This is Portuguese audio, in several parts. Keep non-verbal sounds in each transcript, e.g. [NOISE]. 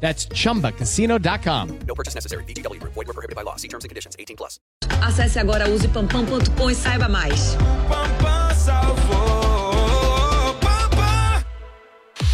That's chumbacasino.com. No purchase necessary. VGW Group. Void were prohibited by law. See terms and conditions. 18 plus. Acesse agora usepampam.com e saiba mais.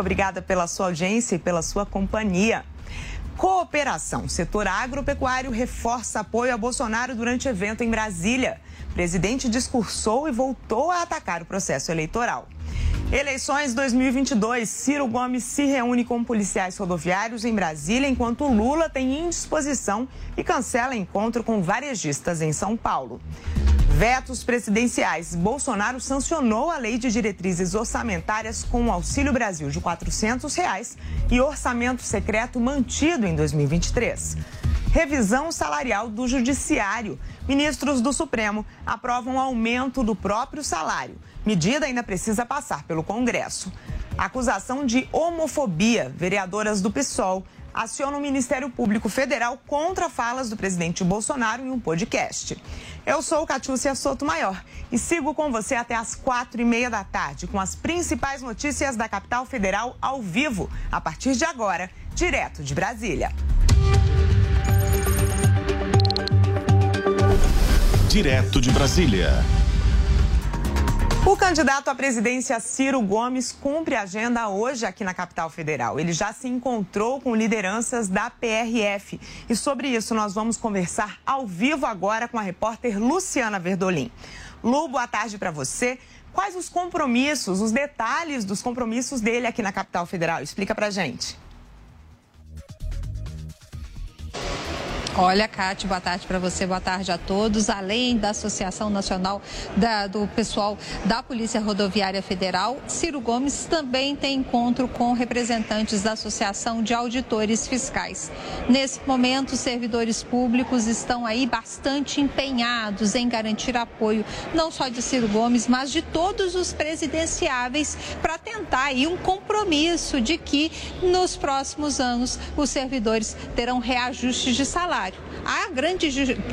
Obrigada pela sua audiência e pela sua companhia. Cooperação. Setor agropecuário reforça apoio a Bolsonaro durante evento em Brasília. presidente discursou e voltou a atacar o processo eleitoral. Eleições 2022. Ciro Gomes se reúne com policiais rodoviários em Brasília, enquanto Lula tem indisposição e cancela encontro com varejistas em São Paulo. Vetos presidenciais. Bolsonaro sancionou a lei de diretrizes orçamentárias com o Auxílio Brasil de 400 reais e orçamento secreto mantido em 2023. Revisão salarial do Judiciário. Ministros do Supremo aprovam aumento do próprio salário. Medida ainda precisa passar pelo Congresso. Acusação de homofobia. Vereadoras do PSOL acionam o Ministério Público Federal contra falas do presidente Bolsonaro em um podcast. Eu sou Catiúcia Soto Maior e sigo com você até às quatro e meia da tarde com as principais notícias da capital federal ao vivo, a partir de agora, direto de Brasília. Direto de Brasília. O candidato à presidência Ciro Gomes cumpre a agenda hoje aqui na capital federal. Ele já se encontrou com lideranças da PRF. E sobre isso nós vamos conversar ao vivo agora com a repórter Luciana Verdolim. Lu, boa tarde para você. Quais os compromissos, os detalhes dos compromissos dele aqui na capital federal? Explica pra gente. Olha, Cátia, boa tarde para você, boa tarde a todos. Além da Associação Nacional da, do Pessoal da Polícia Rodoviária Federal, Ciro Gomes também tem encontro com representantes da Associação de Auditores Fiscais. Nesse momento, os servidores públicos estão aí bastante empenhados em garantir apoio, não só de Ciro Gomes, mas de todos os presidenciáveis, para tentar aí um compromisso de que nos próximos anos os servidores terão reajustes de salário. A grande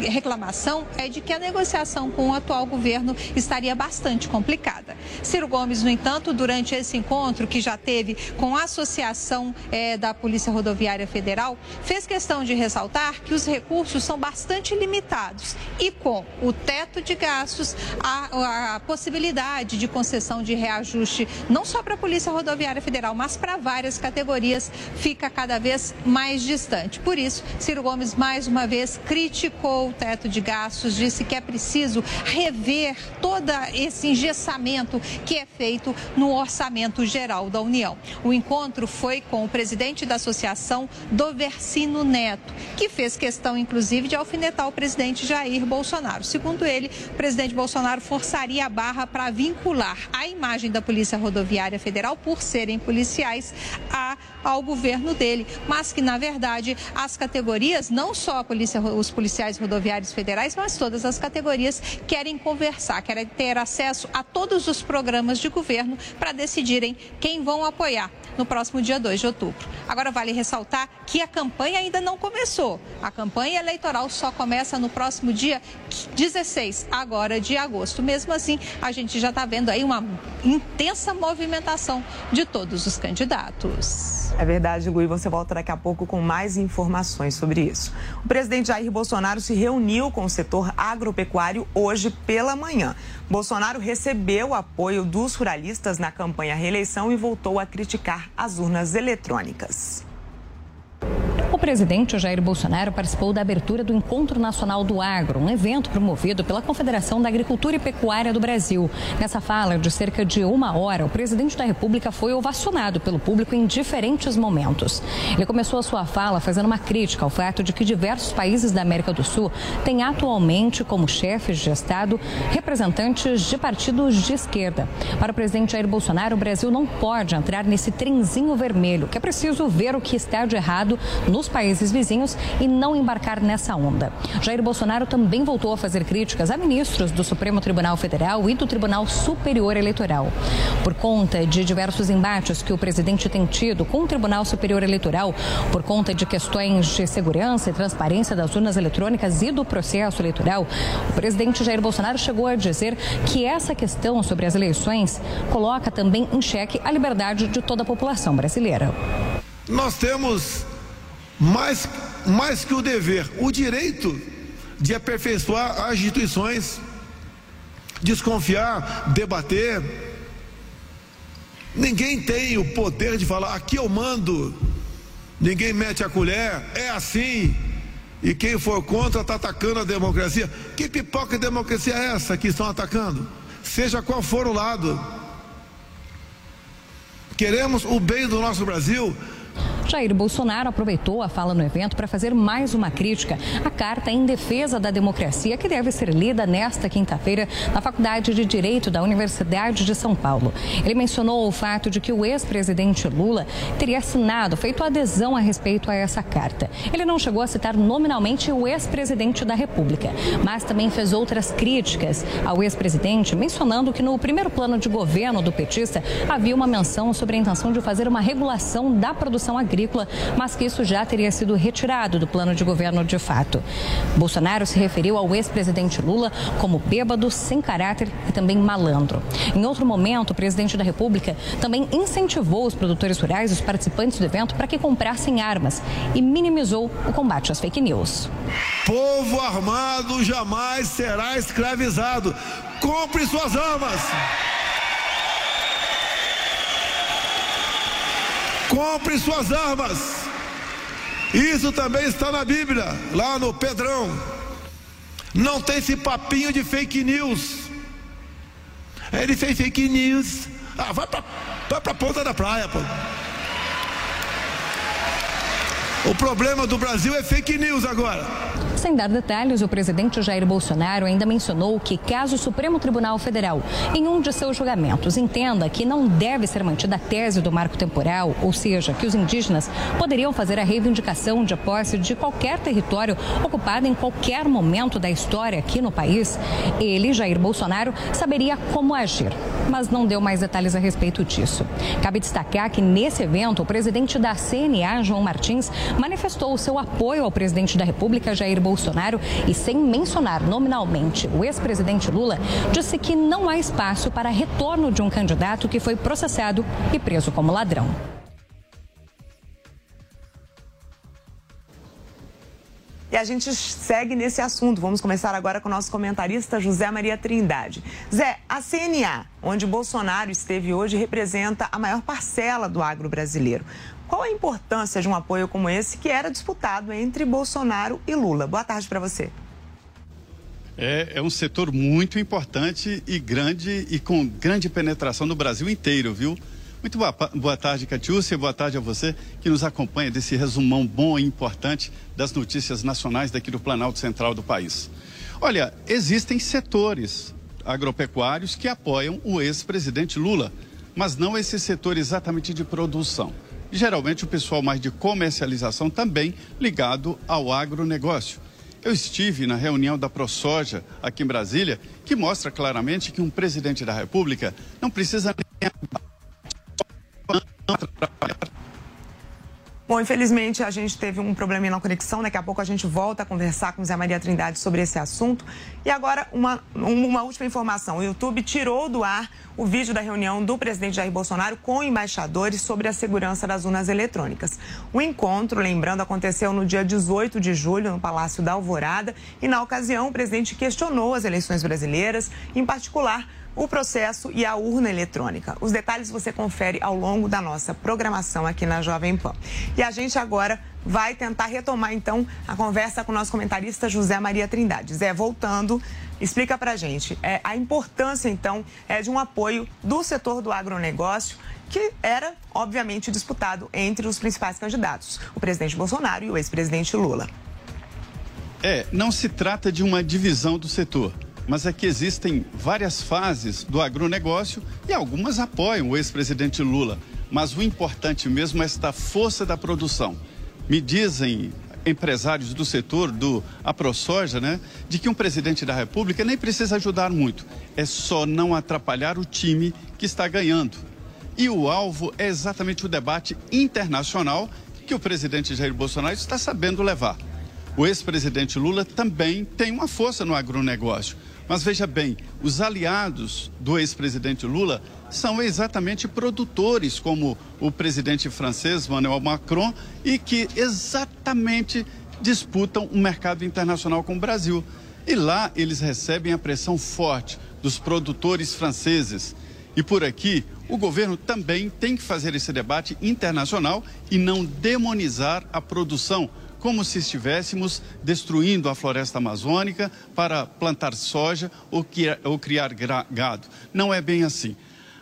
reclamação é de que a negociação com o atual governo estaria bastante complicada. Ciro Gomes, no entanto, durante esse encontro que já teve com a Associação é, da Polícia Rodoviária Federal, fez questão de ressaltar que os recursos são bastante limitados e com o teto de gastos, a, a possibilidade de concessão de reajuste, não só para a Polícia Rodoviária Federal, mas para várias categorias, fica cada vez mais distante. Por isso, Ciro Gomes, mais uma vez, criticou o teto de gastos, disse que é preciso rever todo esse engessamento que é feito no orçamento geral da União. O encontro foi com o presidente da associação, Doversino Neto, que fez questão, inclusive, de alfinetar o presidente Jair Bolsonaro. Segundo ele, o presidente Bolsonaro forçaria a barra para vincular a imagem da Polícia Rodoviária Federal, por serem policiais, a, ao governo dele, mas que, na verdade, as categorias, não só polícia, os policiais rodoviários federais, mas todas as categorias querem conversar, querem ter acesso a todos os programas de governo para decidirem quem vão apoiar no próximo dia 2 de outubro. Agora, vale ressaltar que a campanha ainda não começou. A campanha eleitoral só começa no próximo dia 16, agora de agosto. Mesmo assim, a gente já está vendo aí uma intensa movimentação de todos os candidatos. É verdade, e você volta daqui a pouco com mais informações sobre isso. O presidente Jair Bolsonaro se reuniu com o setor agropecuário hoje pela manhã. Bolsonaro recebeu apoio dos ruralistas na campanha reeleição e voltou a criticar as urnas eletrônicas. O presidente Jair Bolsonaro participou da abertura do Encontro Nacional do Agro, um evento promovido pela Confederação da Agricultura e Pecuária do Brasil. Nessa fala de cerca de uma hora, o presidente da República foi ovacionado pelo público em diferentes momentos. Ele começou a sua fala fazendo uma crítica ao fato de que diversos países da América do Sul têm atualmente como chefes de Estado representantes de partidos de esquerda. Para o presidente Jair Bolsonaro, o Brasil não pode entrar nesse trenzinho vermelho, que é preciso ver o que está de errado nos países vizinhos e não embarcar nessa onda. Jair Bolsonaro também voltou a fazer críticas a ministros do Supremo Tribunal Federal e do Tribunal Superior Eleitoral. Por conta de diversos embates que o presidente tem tido com o Tribunal Superior Eleitoral, por conta de questões de segurança e transparência das urnas eletrônicas e do processo eleitoral, o presidente Jair Bolsonaro chegou a dizer que essa questão sobre as eleições coloca também em xeque a liberdade de toda a população brasileira. Nós temos mais, mais que o dever, o direito de aperfeiçoar as instituições, desconfiar, debater. Ninguém tem o poder de falar, aqui eu mando, ninguém mete a colher, é assim. E quem for contra está atacando a democracia. Que pipoca de democracia é essa que estão atacando? Seja qual for o lado. Queremos o bem do nosso Brasil, Jair Bolsonaro aproveitou a fala no evento para fazer mais uma crítica à carta em defesa da democracia que deve ser lida nesta quinta-feira na Faculdade de Direito da Universidade de São Paulo. Ele mencionou o fato de que o ex-presidente Lula teria assinado, feito adesão a respeito a essa carta. Ele não chegou a citar nominalmente o ex-presidente da República, mas também fez outras críticas ao ex-presidente, mencionando que no primeiro plano de governo do petista havia uma menção sobre a intenção de fazer uma regulação da produção agrícola agrícola, mas que isso já teria sido retirado do plano de governo de fato. Bolsonaro se referiu ao ex-presidente Lula como bêbado, sem caráter e também malandro. Em outro momento, o presidente da República também incentivou os produtores rurais os participantes do evento para que comprassem armas e minimizou o combate às fake news. Povo armado jamais será escravizado. Compre suas armas. Compre suas armas. Isso também está na Bíblia, lá no Pedrão. Não tem esse papinho de fake news. Ele fez fake news. Ah, vai para vai a ponta da praia, pô. O problema do Brasil é fake news agora. Sem dar detalhes, o presidente Jair Bolsonaro ainda mencionou que, caso o Supremo Tribunal Federal, em um de seus julgamentos, entenda que não deve ser mantida a tese do marco temporal, ou seja, que os indígenas poderiam fazer a reivindicação de posse de qualquer território ocupado em qualquer momento da história aqui no país, ele, Jair Bolsonaro, saberia como agir, mas não deu mais detalhes a respeito disso. Cabe destacar que, nesse evento, o presidente da CNA, João Martins, manifestou seu apoio ao presidente da República, Jair Bolsonaro Bolsonaro e sem mencionar nominalmente o ex-presidente Lula, disse que não há espaço para retorno de um candidato que foi processado e preso como ladrão. E a gente segue nesse assunto. Vamos começar agora com o nosso comentarista José Maria Trindade. Zé, a CNA, onde Bolsonaro esteve hoje, representa a maior parcela do agro brasileiro. Qual a importância de um apoio como esse que era disputado entre Bolsonaro e Lula? Boa tarde para você. É, é, um setor muito importante e grande e com grande penetração no Brasil inteiro, viu? Muito boa, boa tarde, Catiúcia, boa tarde a você que nos acompanha desse resumão bom e importante das notícias nacionais daqui do Planalto Central do país. Olha, existem setores agropecuários que apoiam o ex-presidente Lula, mas não esse setor exatamente de produção geralmente o pessoal mais de comercialização também ligado ao agronegócio. Eu estive na reunião da ProSoja aqui em Brasília, que mostra claramente que um presidente da República não precisa nem Bom, infelizmente a gente teve um probleminha na conexão. Daqui a pouco a gente volta a conversar com Zé Maria Trindade sobre esse assunto. E agora, uma, uma última informação: o YouTube tirou do ar o vídeo da reunião do presidente Jair Bolsonaro com embaixadores sobre a segurança das urnas eletrônicas. O encontro, lembrando, aconteceu no dia 18 de julho, no Palácio da Alvorada. E na ocasião, o presidente questionou as eleições brasileiras, em particular o processo e a urna eletrônica. Os detalhes você confere ao longo da nossa programação aqui na Jovem Pan. E a gente agora vai tentar retomar então a conversa com o nosso comentarista José Maria Trindade. Zé, voltando, explica pra gente é, a importância então é, de um apoio do setor do agronegócio que era, obviamente, disputado entre os principais candidatos, o presidente Bolsonaro e o ex-presidente Lula. É, não se trata de uma divisão do setor mas é que existem várias fases do agronegócio e algumas apoiam o ex-presidente Lula. Mas o importante mesmo é esta força da produção. Me dizem empresários do setor do AproSoja, né, de que um presidente da República nem precisa ajudar muito, é só não atrapalhar o time que está ganhando. E o alvo é exatamente o debate internacional que o presidente Jair Bolsonaro está sabendo levar. O ex-presidente Lula também tem uma força no agronegócio. Mas veja bem, os aliados do ex-presidente Lula são exatamente produtores, como o presidente francês Emmanuel Macron, e que exatamente disputam um mercado internacional com o Brasil. E lá eles recebem a pressão forte dos produtores franceses. E por aqui, o governo também tem que fazer esse debate internacional e não demonizar a produção como se estivéssemos destruindo a floresta amazônica para plantar soja ou, criar gado. Não é bem assim.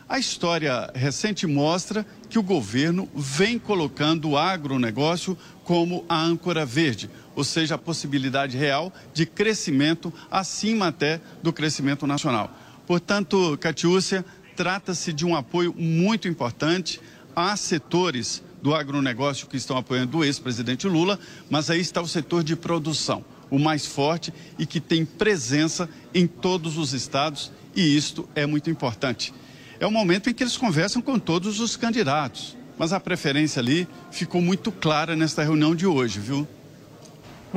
A história recente mostra que o governo vem colocando o agronegócio como a âncora verde, ou seja, a possibilidade real de crescimento acima até do crescimento nacional. Portanto, Catiúcia, trata-se de um apoio muito importante a setores do agronegócio que estão apoiando o ex-presidente Lula, mas aí está o setor de produção, o mais forte e que tem presença em todos os estados, e isto é muito importante. É o momento em que eles conversam com todos os candidatos, mas a preferência ali ficou muito clara nesta reunião de hoje, viu?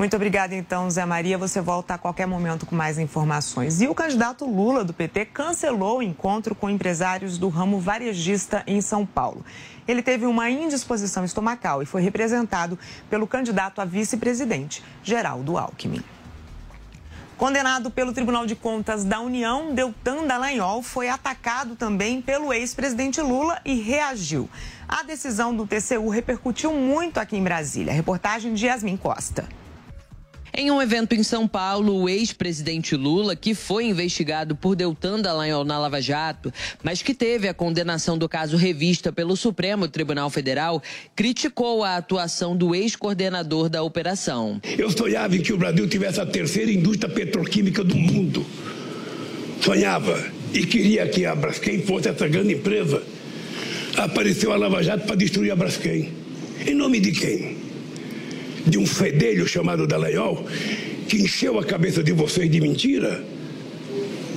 Muito obrigada, então, Zé Maria. Você volta a qualquer momento com mais informações. E o candidato Lula, do PT, cancelou o encontro com empresários do ramo varejista em São Paulo. Ele teve uma indisposição estomacal e foi representado pelo candidato a vice-presidente, Geraldo Alckmin. Condenado pelo Tribunal de Contas da União, Deltan Dallagnol foi atacado também pelo ex-presidente Lula e reagiu. A decisão do TCU repercutiu muito aqui em Brasília. Reportagem de Yasmin Costa. Em um evento em São Paulo, o ex-presidente Lula, que foi investigado por Deltan Dallagnol na Lava Jato, mas que teve a condenação do caso revista pelo Supremo Tribunal Federal, criticou a atuação do ex-coordenador da operação. Eu sonhava que o Brasil tivesse a terceira indústria petroquímica do mundo. Sonhava e queria que a Braskem fosse essa grande empresa. Apareceu a Lava Jato para destruir a Braskem. Em nome de quem? De um fedelho chamado Dallagnol, que encheu a cabeça de vocês de mentira,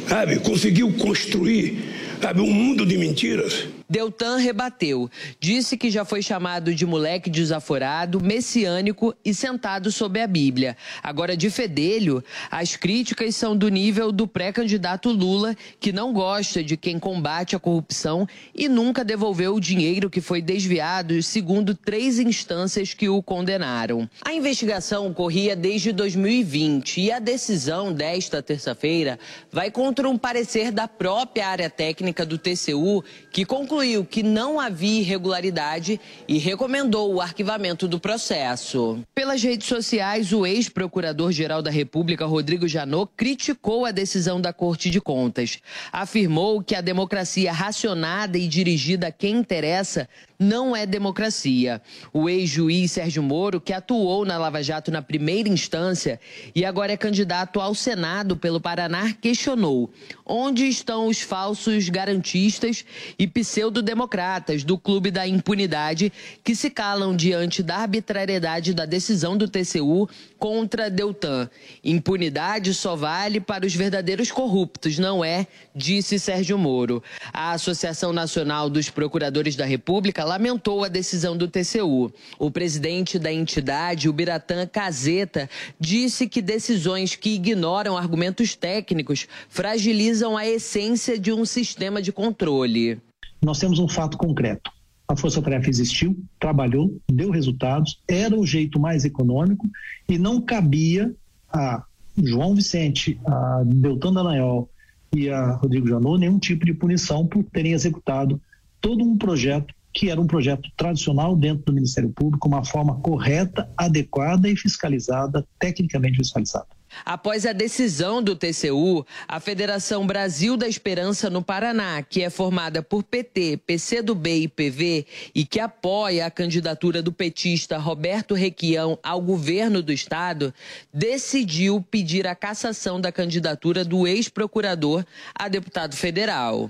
sabe? Conseguiu construir sabe, um mundo de mentiras. Deltan rebateu. Disse que já foi chamado de moleque desaforado, messiânico e sentado sob a Bíblia. Agora, de fedelho, as críticas são do nível do pré-candidato Lula, que não gosta de quem combate a corrupção e nunca devolveu o dinheiro que foi desviado, segundo três instâncias que o condenaram. A investigação corria desde 2020 e a decisão desta terça-feira vai contra um parecer da própria área técnica do TCU, que concluiu concluiu que não havia irregularidade e recomendou o arquivamento do processo. Pelas redes sociais, o ex-procurador-geral da República, Rodrigo Janot, criticou a decisão da Corte de Contas. Afirmou que a democracia racionada e dirigida a quem interessa não é democracia. O ex-juiz Sérgio Moro, que atuou na Lava Jato na primeira instância e agora é candidato ao Senado pelo Paraná, questionou onde estão os falsos garantistas e pseudo pseudo-democratas do Clube da Impunidade, que se calam diante da arbitrariedade da decisão do TCU contra Deltan. Impunidade só vale para os verdadeiros corruptos, não é? Disse Sérgio Moro. A Associação Nacional dos Procuradores da República lamentou a decisão do TCU. O presidente da entidade, o Biratã Caseta, disse que decisões que ignoram argumentos técnicos fragilizam a essência de um sistema de controle. Nós temos um fato concreto. A Força Tarefa existiu, trabalhou, deu resultados, era o jeito mais econômico e não cabia a João Vicente, a Deltan Dallagnol e a Rodrigo Janot nenhum tipo de punição por terem executado todo um projeto que era um projeto tradicional dentro do Ministério Público, uma forma correta, adequada e fiscalizada, tecnicamente fiscalizada. Após a decisão do TCU, a Federação Brasil da Esperança no Paraná, que é formada por PT, PCdoB e PV e que apoia a candidatura do petista Roberto Requião ao governo do estado, decidiu pedir a cassação da candidatura do ex-procurador a deputado federal.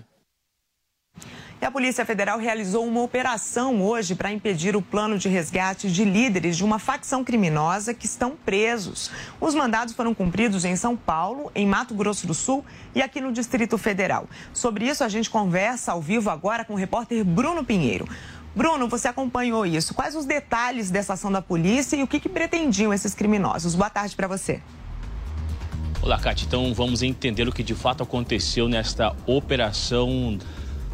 E a Polícia Federal realizou uma operação hoje para impedir o plano de resgate de líderes de uma facção criminosa que estão presos. Os mandados foram cumpridos em São Paulo, em Mato Grosso do Sul e aqui no Distrito Federal. Sobre isso, a gente conversa ao vivo agora com o repórter Bruno Pinheiro. Bruno, você acompanhou isso. Quais os detalhes dessa ação da polícia e o que, que pretendiam esses criminosos? Boa tarde para você. Olá, Cátia. Então vamos entender o que de fato aconteceu nesta operação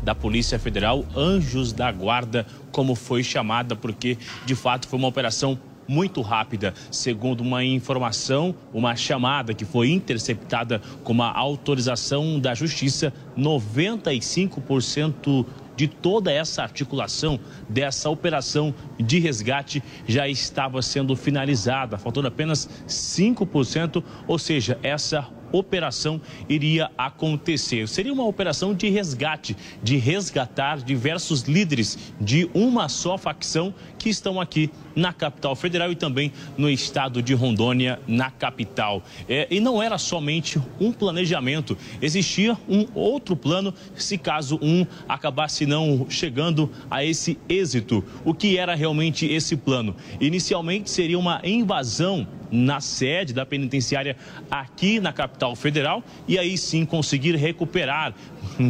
da Polícia Federal, Anjos da Guarda, como foi chamada, porque de fato foi uma operação muito rápida. Segundo uma informação, uma chamada que foi interceptada com uma autorização da Justiça, 95% de toda essa articulação dessa operação de resgate já estava sendo finalizada, faltando apenas 5%, ou seja, essa operação iria acontecer. Seria uma operação de resgate, de resgatar diversos líderes de uma só facção que estão aqui na capital federal e também no estado de Rondônia, na capital. É, e não era somente um planejamento, existia um outro plano se caso um acabasse não chegando a esse êxito. O que era realmente esse plano? Inicialmente seria uma invasão na sede da penitenciária aqui na capital federal e aí sim conseguir recuperar,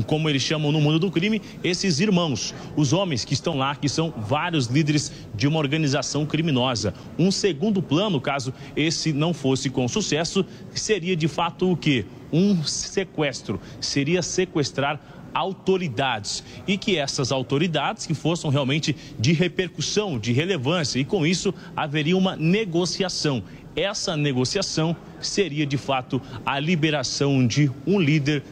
como eles chamam no mundo do crime, esses irmãos, os homens que estão lá, que são vários líderes de uma organização criminosa. Um segundo plano, caso esse não fosse com sucesso, seria de fato o que? Um sequestro, seria sequestrar autoridades e que essas autoridades que fossem realmente de repercussão, de relevância e com isso haveria uma negociação essa negociação seria de fato a liberação de um líder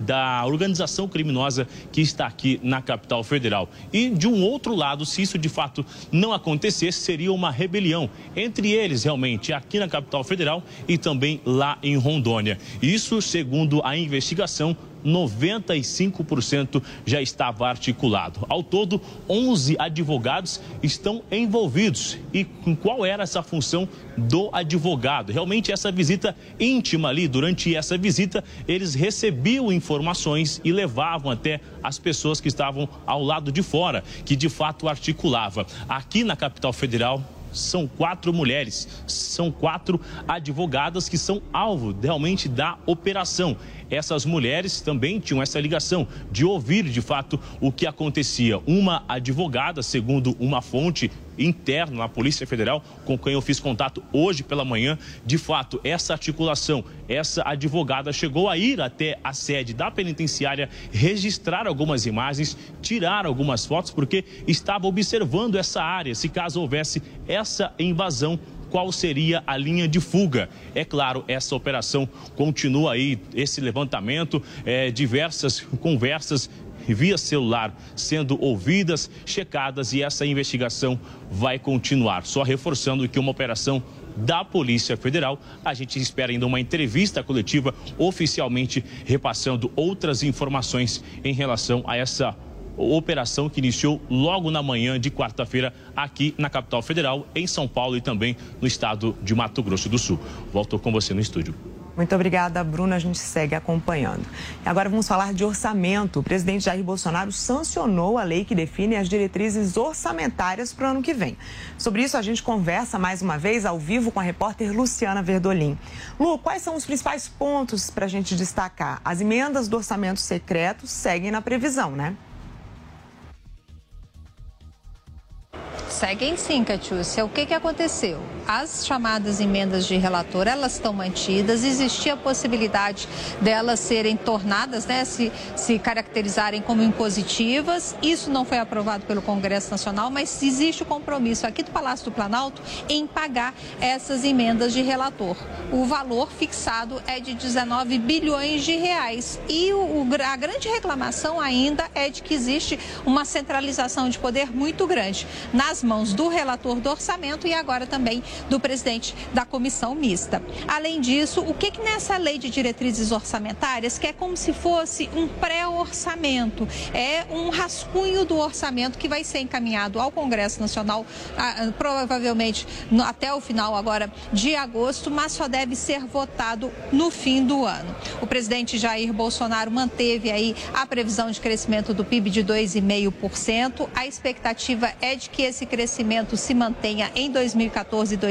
da organização criminosa que está aqui na capital federal. E de um outro lado, se isso de fato não acontecesse, seria uma rebelião entre eles realmente aqui na capital federal e também lá em Rondônia. Isso segundo a investigação 95% já estava articulado. Ao todo, 11 advogados estão envolvidos. E qual era essa função do advogado? Realmente, essa visita íntima ali, durante essa visita, eles recebiam informações e levavam até as pessoas que estavam ao lado de fora, que de fato articulava. Aqui na capital federal, são quatro mulheres, são quatro advogadas que são alvo realmente da operação. Essas mulheres também tinham essa ligação de ouvir de fato o que acontecia. Uma advogada, segundo uma fonte interna na Polícia Federal, com quem eu fiz contato hoje pela manhã, de fato, essa articulação, essa advogada chegou a ir até a sede da penitenciária, registrar algumas imagens, tirar algumas fotos, porque estava observando essa área, se caso houvesse essa invasão qual seria a linha de fuga. É claro, essa operação continua aí, esse levantamento, é, diversas conversas via celular sendo ouvidas, checadas e essa investigação vai continuar. Só reforçando que uma operação da Polícia Federal. A gente espera ainda uma entrevista coletiva oficialmente repassando outras informações em relação a essa operação que iniciou logo na manhã de quarta-feira aqui na capital federal, em São Paulo e também no estado de Mato Grosso do Sul. Volto com você no estúdio. Muito obrigada, Bruna. A gente segue acompanhando. Agora vamos falar de orçamento. O presidente Jair Bolsonaro sancionou a lei que define as diretrizes orçamentárias para o ano que vem. Sobre isso, a gente conversa mais uma vez ao vivo com a repórter Luciana Verdolim. Lu, quais são os principais pontos para a gente destacar? As emendas do orçamento secreto seguem na previsão, né? Seguem sim, Catiúcia. O que, que aconteceu? As chamadas emendas de relator, elas estão mantidas. Existia a possibilidade delas serem tornadas, né, se, se caracterizarem como impositivas. Isso não foi aprovado pelo Congresso Nacional, mas existe o compromisso aqui do Palácio do Planalto em pagar essas emendas de relator. O valor fixado é de 19 bilhões de reais. E o, a grande reclamação ainda é de que existe uma centralização de poder muito grande nas mãos do relator do orçamento e agora também do presidente da comissão mista. Além disso, o que, que nessa lei de diretrizes orçamentárias, que é como se fosse um pré-orçamento, é um rascunho do orçamento que vai ser encaminhado ao Congresso Nacional, provavelmente até o final agora de agosto, mas só deve ser votado no fim do ano. O presidente Jair Bolsonaro manteve aí a previsão de crescimento do PIB de 2,5%. A expectativa é de que esse crescimento se mantenha em 2014 e 2015.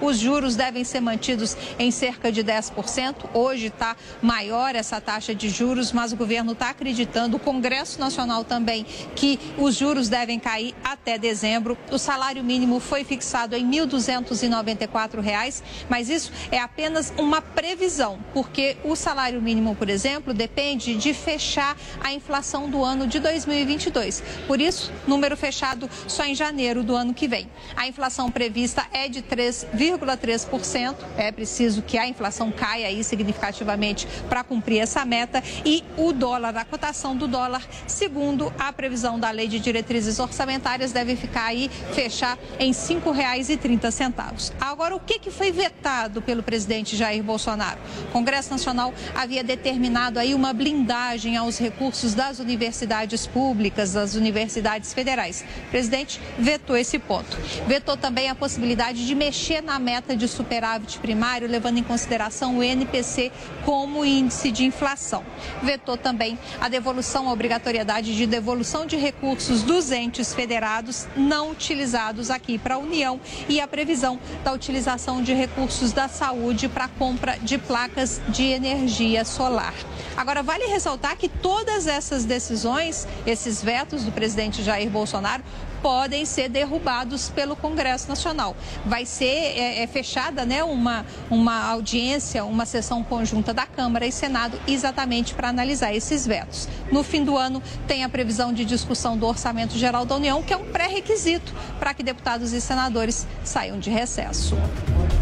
Os juros devem ser mantidos em cerca de 10%. Hoje está maior essa taxa de juros, mas o governo está acreditando, o Congresso Nacional também, que os juros devem cair até dezembro. O salário mínimo foi fixado em R$ 1.294, mas isso é apenas uma previsão, porque o salário mínimo, por exemplo, depende de fechar a inflação do ano de 2022. Por isso, número fechado só em janeiro do ano que vem. A inflação prevista é de 3,3%. É preciso que a inflação caia aí significativamente para cumprir essa meta. E o dólar, a cotação do dólar, segundo a previsão da lei de diretrizes orçamentárias, deve ficar aí, fechar em R$ 5,30. Agora, o que, que foi vetado pelo presidente Jair Bolsonaro? O Congresso Nacional havia determinado aí uma blindagem aos recursos das universidades públicas, das universidades federais. O presidente vetou esse ponto. Vetou também a possibilidade de mexer na meta de superávit primário, levando em consideração o NPC como índice de inflação. Vetou também a devolução, a obrigatoriedade de devolução de recursos dos entes federados não utilizados aqui para a União e a previsão da utilização de recursos da saúde para compra de placas de energia solar. Agora, vale ressaltar que todas essas decisões, esses vetos do presidente Jair Bolsonaro, podem ser derrubados pelo Congresso Nacional. Vai ser é, é, fechada né, uma, uma audiência, uma sessão conjunta da Câmara e Senado exatamente para analisar esses vetos. No fim do ano, tem a previsão de discussão do Orçamento Geral da União, que é um pré-requisito para que deputados e senadores saiam de recesso.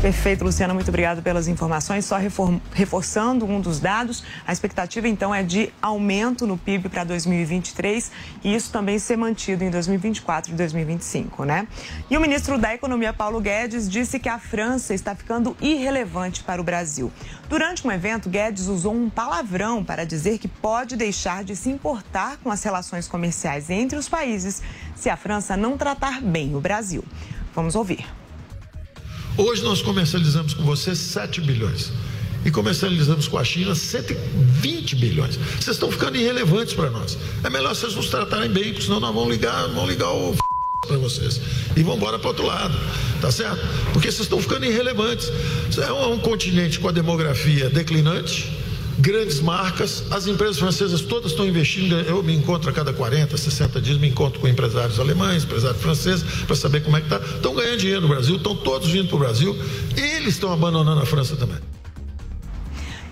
Perfeito, Luciana, muito obrigada pelas informações. Só reforçando um dos dados, a expectativa então é de aumento no PIB para 2023 e isso também ser mantido em 2024 e 2025, né? E o ministro da Economia, Paulo Guedes, disse que a França está ficando irrelevante para o Brasil. Durante um evento, Guedes usou um palavrão para dizer que pode deixar de se importar com as relações comerciais entre os países se a França não tratar bem o Brasil. Vamos ouvir. Hoje nós comercializamos com você 7 bilhões. E comercializamos com a China 120 bilhões. Vocês estão ficando irrelevantes para nós. É melhor vocês nos tratarem bem, porque senão nós vamos ligar, vamos ligar o para vocês. E vão embora para outro lado, tá certo? Porque vocês estão ficando irrelevantes. É um, um continente com a demografia declinante, grandes marcas, as empresas francesas todas estão investindo. Eu me encontro a cada 40, 60 dias, me encontro com empresários alemães, empresários franceses, para saber como é que está. Estão ganhando dinheiro no Brasil, estão todos vindo para o Brasil, eles estão abandonando a França também.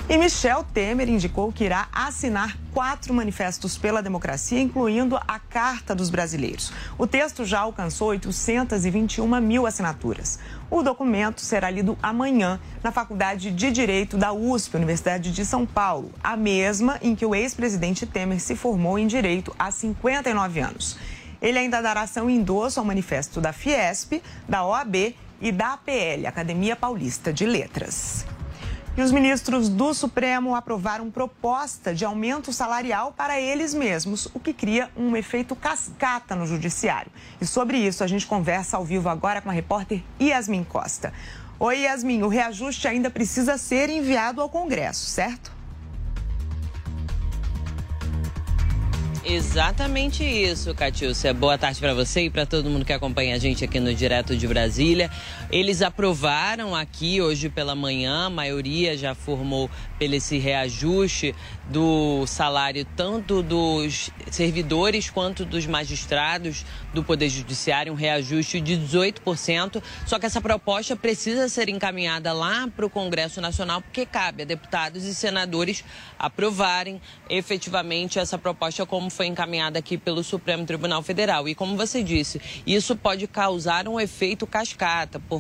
E Michel Temer indicou que irá assinar quatro manifestos pela democracia, incluindo a Carta dos Brasileiros. O texto já alcançou 821 mil assinaturas. O documento será lido amanhã na Faculdade de Direito da USP, Universidade de São Paulo, a mesma em que o ex-presidente Temer se formou em Direito há 59 anos. Ele ainda dará em endosso ao manifesto da Fiesp, da OAB e da APL, Academia Paulista de Letras. E os ministros do Supremo aprovaram proposta de aumento salarial para eles mesmos, o que cria um efeito cascata no judiciário. E sobre isso a gente conversa ao vivo agora com a repórter Yasmin Costa. Oi, Yasmin, o reajuste ainda precisa ser enviado ao Congresso, certo? Exatamente isso, Catiúcia. Boa tarde para você e para todo mundo que acompanha a gente aqui no Direto de Brasília. Eles aprovaram aqui hoje pela manhã, a maioria já formou pelo esse reajuste do salário tanto dos servidores quanto dos magistrados do Poder Judiciário, um reajuste de 18%. Só que essa proposta precisa ser encaminhada lá para o Congresso Nacional, porque cabe a deputados e senadores aprovarem efetivamente essa proposta como foi encaminhada aqui pelo Supremo Tribunal Federal. E como você disse, isso pode causar um efeito cascata, porque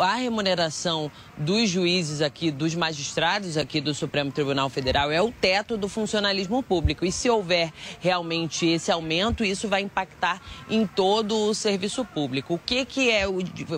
a remuneração dos juízes aqui, dos magistrados aqui do Supremo Tribunal Federal é o teto do funcionalismo público. E se houver realmente esse aumento, isso vai impactar em todo o serviço público. O que que é,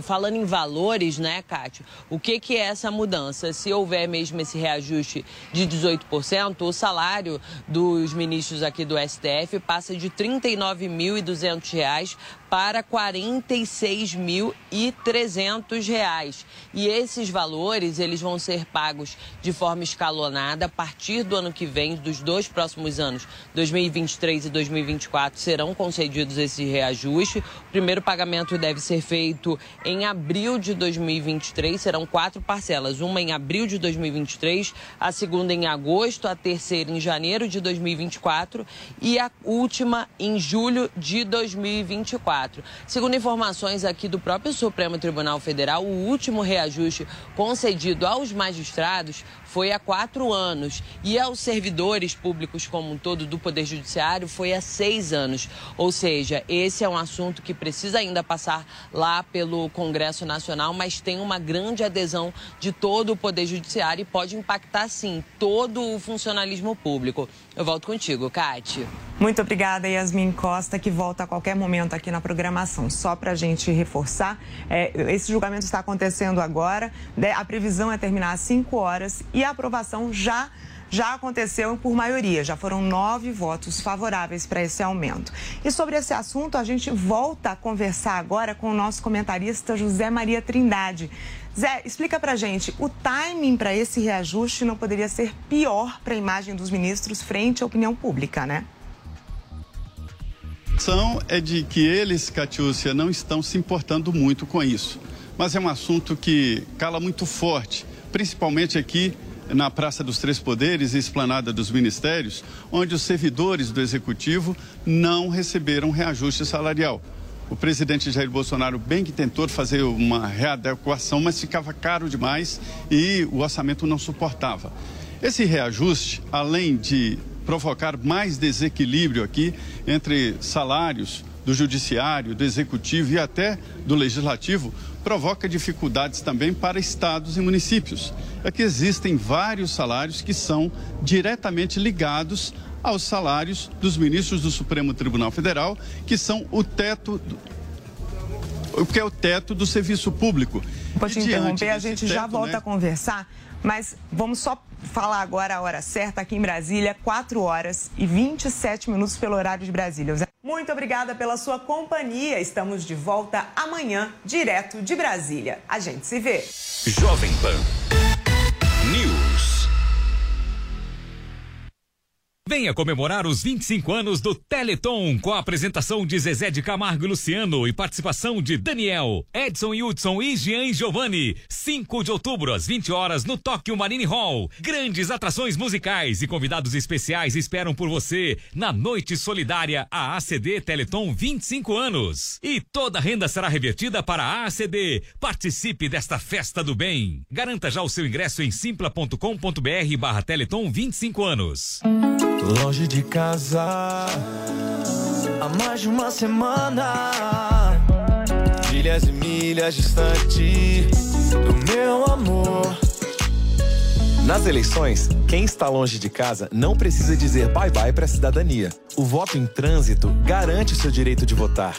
falando em valores, né, Cátia, o que que é essa mudança? Se houver mesmo esse reajuste de 18%, o salário dos ministros aqui do STF passa de R$ 39.200 para R$ 46.300. E esses valores, eles vão ser pagos de forma escalonada a partir do ano que vem, dos dois próximos anos, 2023 e 2024, serão concedidos esse reajuste. O primeiro pagamento deve ser feito em abril de 2023, serão quatro parcelas, uma em abril de 2023, a segunda em agosto, a terceira em janeiro de 2024 e a última em julho de 2024. Segundo informações aqui do próprio Supremo Tribunal Federal, o último reajuste concedido aos magistrados foi há quatro anos e aos servidores públicos como um todo do Poder Judiciário foi há seis anos. Ou seja, esse é um assunto que precisa ainda passar lá pelo Congresso Nacional, mas tem uma grande adesão de todo o Poder Judiciário e pode impactar, sim, todo o funcionalismo público. Eu volto contigo, Kate. Muito obrigada, Yasmin Costa, que volta a qualquer momento aqui na programação. Só para a gente reforçar, é, esse julgamento está acontecendo agora, a previsão é terminar às 5 horas e a aprovação já já aconteceu por maioria, já foram nove votos favoráveis para esse aumento. E sobre esse assunto, a gente volta a conversar agora com o nosso comentarista José Maria Trindade. Zé, explica pra gente, o timing para esse reajuste não poderia ser pior para a imagem dos ministros frente à opinião pública, né? É de que eles, Catiúcia, não estão se importando muito com isso. Mas é um assunto que cala muito forte, principalmente aqui na Praça dos Três Poderes e Esplanada dos Ministérios, onde os servidores do Executivo não receberam reajuste salarial. O presidente Jair Bolsonaro bem que tentou fazer uma readequação, mas ficava caro demais e o orçamento não suportava. Esse reajuste, além de provocar mais desequilíbrio aqui entre salários do judiciário, do executivo e até do legislativo, provoca dificuldades também para estados e municípios. É que existem vários salários que são diretamente ligados aos salários dos ministros do Supremo Tribunal Federal, que são o teto o que é o teto do serviço público. Pode interromper, a gente teto, já volta né? a conversar, mas vamos só falar agora a hora certa aqui em Brasília, 4 horas e 27 minutos pelo horário de Brasília. Muito obrigada pela sua companhia. Estamos de volta amanhã, direto de Brasília. A gente se vê. Jovem Pan Venha comemorar os 25 anos do Teleton com a apresentação de Zezé de Camargo e Luciano e participação de Daniel, Edson Hudson e Jean Giovanni. 5 de outubro às 20 horas no Tóquio Marine Hall. Grandes atrações musicais e convidados especiais esperam por você na Noite Solidária a ACD Teleton 25 anos. E toda a renda será revertida para a ACD. Participe desta festa do bem. Garanta já o seu ingresso em simpla.com.br barra Teleton 25 anos. Longe de casa há mais de uma semana. Milhas e milhas distante do meu amor. Nas eleições, quem está longe de casa não precisa dizer bye-bye para a cidadania. O voto em trânsito garante o seu direito de votar.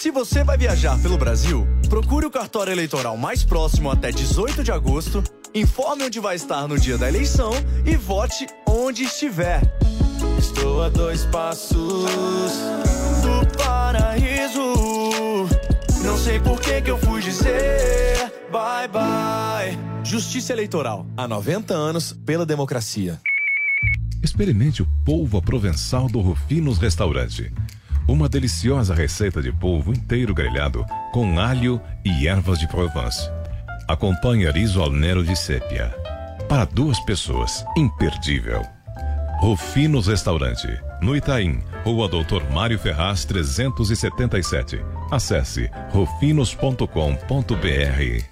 Se você vai viajar pelo Brasil, procure o cartório eleitoral mais próximo até 18 de agosto, informe onde vai estar no dia da eleição e vote onde estiver. Estou a dois passos do paraíso. Não sei por que que eu fui dizer Bye bye. Justiça Eleitoral. Há 90 anos pela democracia. Experimente o polvo à provençal do Rufinos Restaurante. Uma deliciosa receita de polvo inteiro grelhado com alho e ervas de Provence. Acompanhe riso al nero de sépia. Para duas pessoas, imperdível. Rufinos Restaurante, no Itaim, Rua Doutor Mário Ferraz 377. Acesse rufinos.com.br.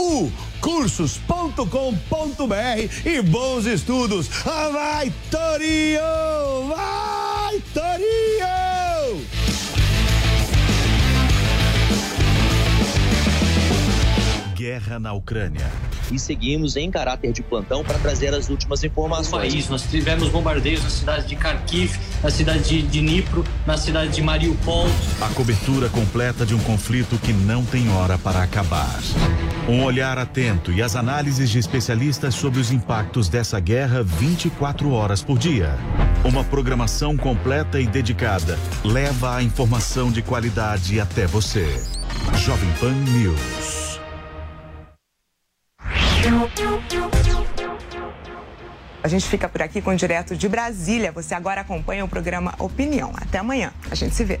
U cursos.com.br e bons estudos. Ah, vai, Torinho! Vai, Torinho! Guerra na Ucrânia. E seguimos em caráter de plantão para trazer as últimas no informações. país. Nós tivemos bombardeios na cidade de Kharkiv, na cidade de Dnipro, na cidade de Mariupol. A cobertura completa de um conflito que não tem hora para acabar. Um olhar atento e as análises de especialistas sobre os impactos dessa guerra 24 horas por dia. Uma programação completa e dedicada leva a informação de qualidade até você. Jovem Pan News. A gente fica por aqui com Direto de Brasília. Você agora acompanha o programa Opinião. Até amanhã. A gente se vê.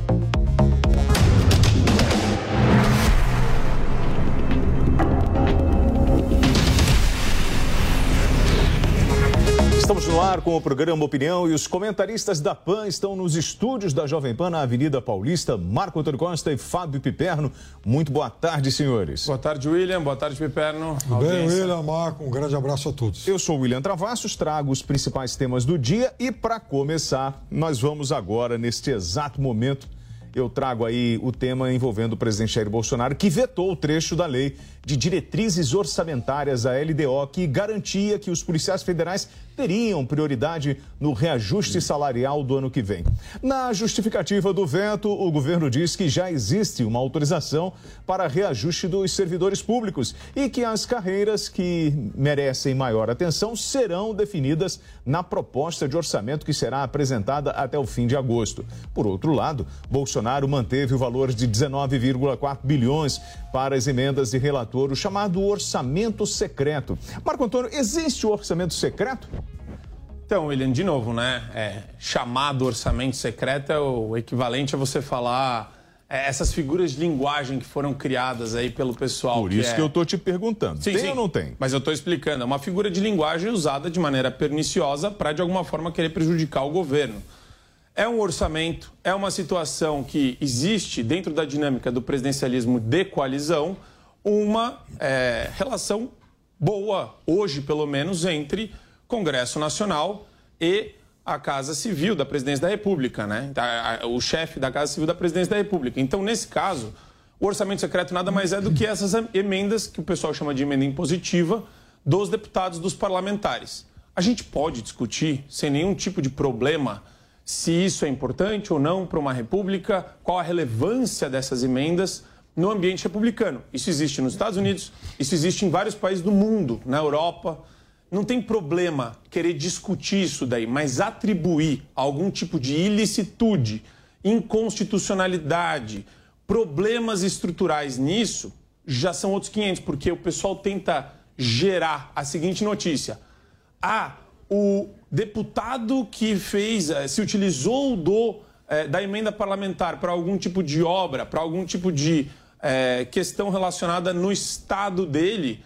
Estamos no ar com o programa Opinião e os comentaristas da PAN estão nos estúdios da Jovem Pan na Avenida Paulista, Marco Antônio Costa e Fábio Piperno. Muito boa tarde, senhores. Boa tarde, William. Boa tarde, Piperno. Tudo bem, William, Marco? Um grande abraço a todos. Eu sou o William Travassos, trago os principais temas do dia e para começar, nós vamos agora, neste exato momento, eu trago aí o tema envolvendo o presidente Jair Bolsonaro, que vetou o trecho da lei de diretrizes orçamentárias, a LDO, que garantia que os policiais federais teriam prioridade no reajuste salarial do ano que vem. Na justificativa do veto, o governo diz que já existe uma autorização para reajuste dos servidores públicos e que as carreiras que merecem maior atenção serão definidas na proposta de orçamento que será apresentada até o fim de agosto. Por outro lado, Bolsonaro manteve o valor de 19,4 bilhões para as emendas de relator, o chamado orçamento secreto. Marco Antônio, existe o orçamento secreto? Então, William, de novo, né? É, chamado orçamento secreto é o equivalente a você falar é, essas figuras de linguagem que foram criadas aí pelo pessoal. Por isso é... que eu estou te perguntando. Sim, tem sim. ou não tem? Mas eu estou explicando. É uma figura de linguagem usada de maneira perniciosa para, de alguma forma, querer prejudicar o governo. É um orçamento, é uma situação que existe dentro da dinâmica do presidencialismo de coalizão, uma é, relação boa, hoje pelo menos, entre Congresso Nacional e a Casa Civil da Presidência da República, né? A- O chefe da Casa Civil da Presidência da República. Então, nesse caso, o orçamento secreto nada mais é do que essas emendas que o pessoal chama de emenda impositiva dos deputados, dos parlamentares. A gente pode discutir sem nenhum tipo de problema se isso é importante ou não para uma república, qual a relevância dessas emendas no ambiente republicano. Isso existe nos Estados Unidos, isso existe em vários países do mundo, na Europa. Não tem problema querer discutir isso daí, mas atribuir algum tipo de ilicitude, inconstitucionalidade, problemas estruturais nisso, já são outros 500, porque o pessoal tenta gerar a seguinte notícia. Ah, o deputado que fez, eh, se utilizou do, eh, da emenda parlamentar para algum tipo de obra, para algum tipo de eh, questão relacionada no estado dele,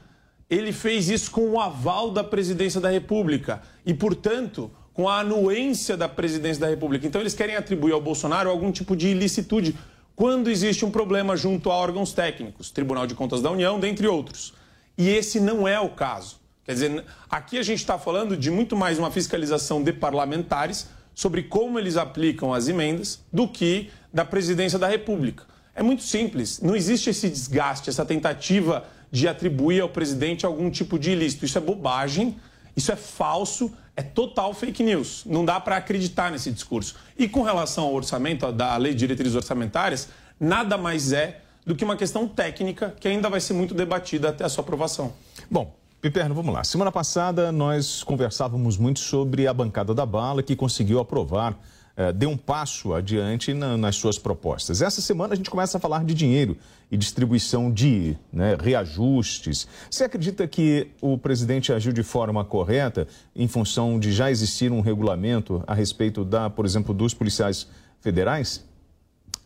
ele fez isso com o aval da presidência da República. E, portanto, com a anuência da presidência da República. Então, eles querem atribuir ao Bolsonaro algum tipo de ilicitude quando existe um problema junto a órgãos técnicos, Tribunal de Contas da União, dentre outros. E esse não é o caso. Quer dizer, aqui a gente está falando de muito mais uma fiscalização de parlamentares sobre como eles aplicam as emendas do que da presidência da República. É muito simples, não existe esse desgaste, essa tentativa de atribuir ao presidente algum tipo de ilícito. Isso é bobagem, isso é falso, é total fake news. Não dá para acreditar nesse discurso. E com relação ao orçamento, da lei de diretrizes orçamentárias, nada mais é do que uma questão técnica que ainda vai ser muito debatida até a sua aprovação. Bom, Piperno, vamos lá. Semana passada nós conversávamos muito sobre a bancada da bala que conseguiu aprovar eh, dê um passo adiante na, nas suas propostas. Essa semana a gente começa a falar de dinheiro e distribuição de né, reajustes. Você acredita que o presidente agiu de forma correta em função de já existir um regulamento a respeito da, por exemplo, dos policiais federais?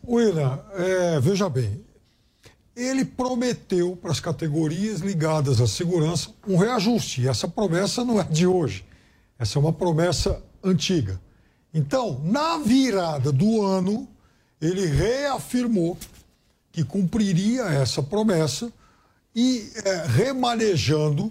William, é, veja bem, ele prometeu para as categorias ligadas à segurança um reajuste. E essa promessa não é de hoje. Essa é uma promessa antiga. Então, na virada do ano, ele reafirmou que cumpriria essa promessa e é, remanejando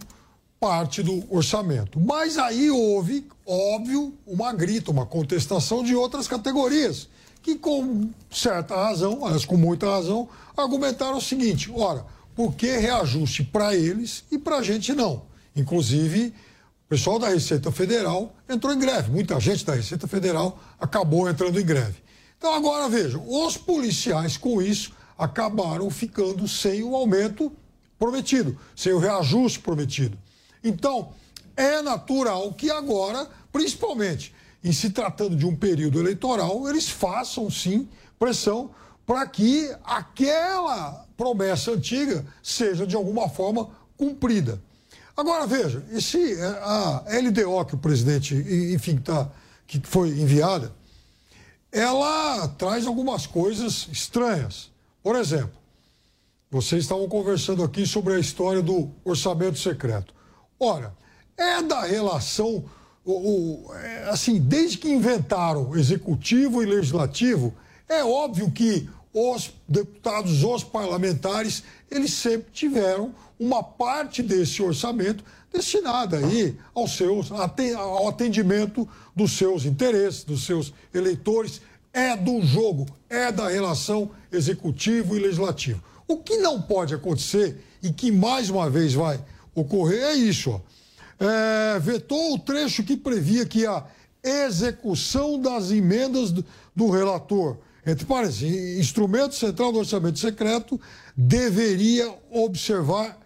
parte do orçamento. Mas aí houve, óbvio, uma grita, uma contestação de outras categorias, que com certa razão, aliás, com muita razão, argumentaram o seguinte: ora, por que reajuste para eles e para a gente não? Inclusive, o pessoal da Receita Federal entrou em greve. Muita gente da Receita Federal acabou entrando em greve. Então, agora vejam: os policiais, com isso, acabaram ficando sem o aumento prometido, sem o reajuste prometido. Então, é natural que agora, principalmente em se tratando de um período eleitoral, eles façam sim pressão para que aquela promessa antiga seja de alguma forma cumprida. Agora, veja, esse, é, a LDO que o presidente, enfim, tá, que foi enviada, ela traz algumas coisas estranhas. Por exemplo, vocês estavam conversando aqui sobre a história do orçamento secreto. Ora, é da relação, o, o, é, assim, desde que inventaram executivo e legislativo, é óbvio que os deputados, os parlamentares, eles sempre tiveram uma parte desse orçamento destinada aí aos seus, ao atendimento dos seus interesses, dos seus eleitores, é do jogo, é da relação executivo e legislativo. O que não pode acontecer e que mais uma vez vai ocorrer é isso. Ó. É, vetou o trecho que previa que a execução das emendas do, do relator entre parênteses, instrumento central do orçamento secreto deveria observar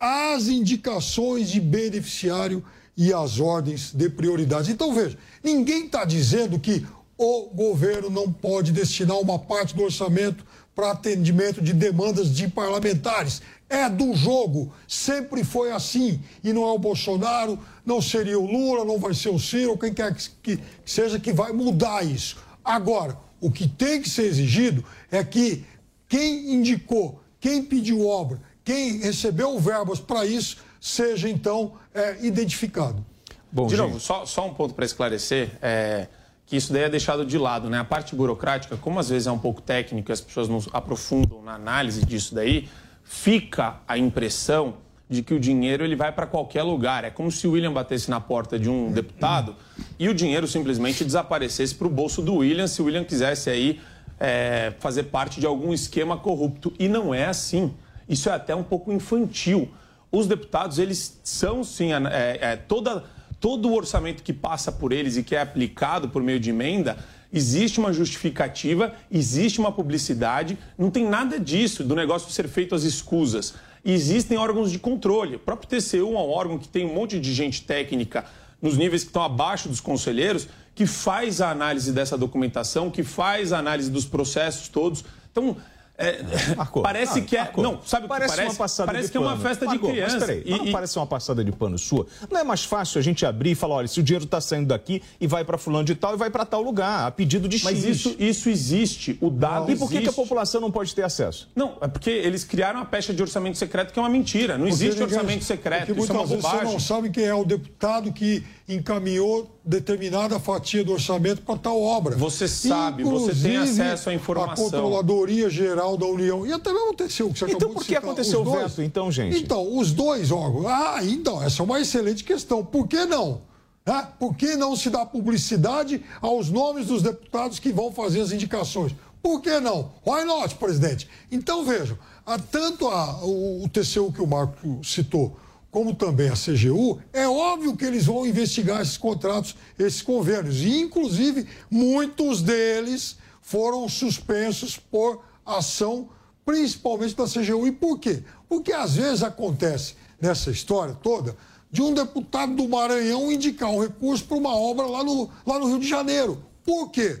as indicações de beneficiário e as ordens de prioridade. Então, veja, ninguém está dizendo que o governo não pode destinar uma parte do orçamento para atendimento de demandas de parlamentares. É do jogo, sempre foi assim. E não é o Bolsonaro, não seria o Lula, não vai ser o Ciro, quem quer que seja que vai mudar isso. Agora, o que tem que ser exigido é que quem indicou, quem pediu obra, quem recebeu verbas para isso, seja então é, identificado. Bom, de novo, só, só um ponto para esclarecer. É que isso daí é deixado de lado, né? A parte burocrática, como às vezes é um pouco técnico e as pessoas não aprofundam na análise disso daí, fica a impressão de que o dinheiro ele vai para qualquer lugar. É como se o William batesse na porta de um deputado e o dinheiro simplesmente desaparecesse para o bolso do William se o William quisesse aí é, fazer parte de algum esquema corrupto. E não é assim. Isso é até um pouco infantil. Os deputados, eles são sim, é, é, toda, todo o orçamento que passa por eles e que é aplicado por meio de emenda, existe uma justificativa, existe uma publicidade, não tem nada disso do negócio ser feito às escusas existem órgãos de controle. O próprio TCU é um órgão que tem um monte de gente técnica nos níveis que estão abaixo dos conselheiros, que faz a análise dessa documentação, que faz a análise dos processos todos. Então, é, Marcou. parece ah, que é. Marcou. Não, sabe o parece que parece? Uma passada parece de que pano. é uma festa Marcou, de criança. Mas peraí, e, não e... parece uma passada de pano sua? Não é mais fácil a gente abrir e falar: olha, se o dinheiro está saindo daqui e vai para fulano de tal e vai para tal lugar, a pedido de X. Mas isso, isso existe. O dado. Não, e por que, que, a população não pode ter acesso? Não, é porque eles criaram a pecha de orçamento secreto, que é uma mentira. Não porque existe orçamento secreto. Porque isso é uma bobagem. Você não sabe quem é o deputado que encaminhou determinada fatia do orçamento para tal obra. Você sabe, você tem acesso à informação. A Controladoria Geral da União. E até mesmo aconteceu o que você Então acabou por de que citar. aconteceu os o dois. veto, então, gente? Então, os dois órgãos. Ah, então, essa é uma excelente questão. Por que não? Né? Por que não se dá publicidade aos nomes dos deputados que vão fazer as indicações? Por que não? Why not, presidente? Então, vejam, há tanto a- o, o TCU que o Marco citou, como também a CGU, é óbvio que eles vão investigar esses contratos, esses convênios. E, inclusive, muitos deles foram suspensos por ação, principalmente da CGU. E por quê? Porque às vezes acontece nessa história toda de um deputado do Maranhão indicar um recurso para uma obra lá no, lá no Rio de Janeiro. Por quê?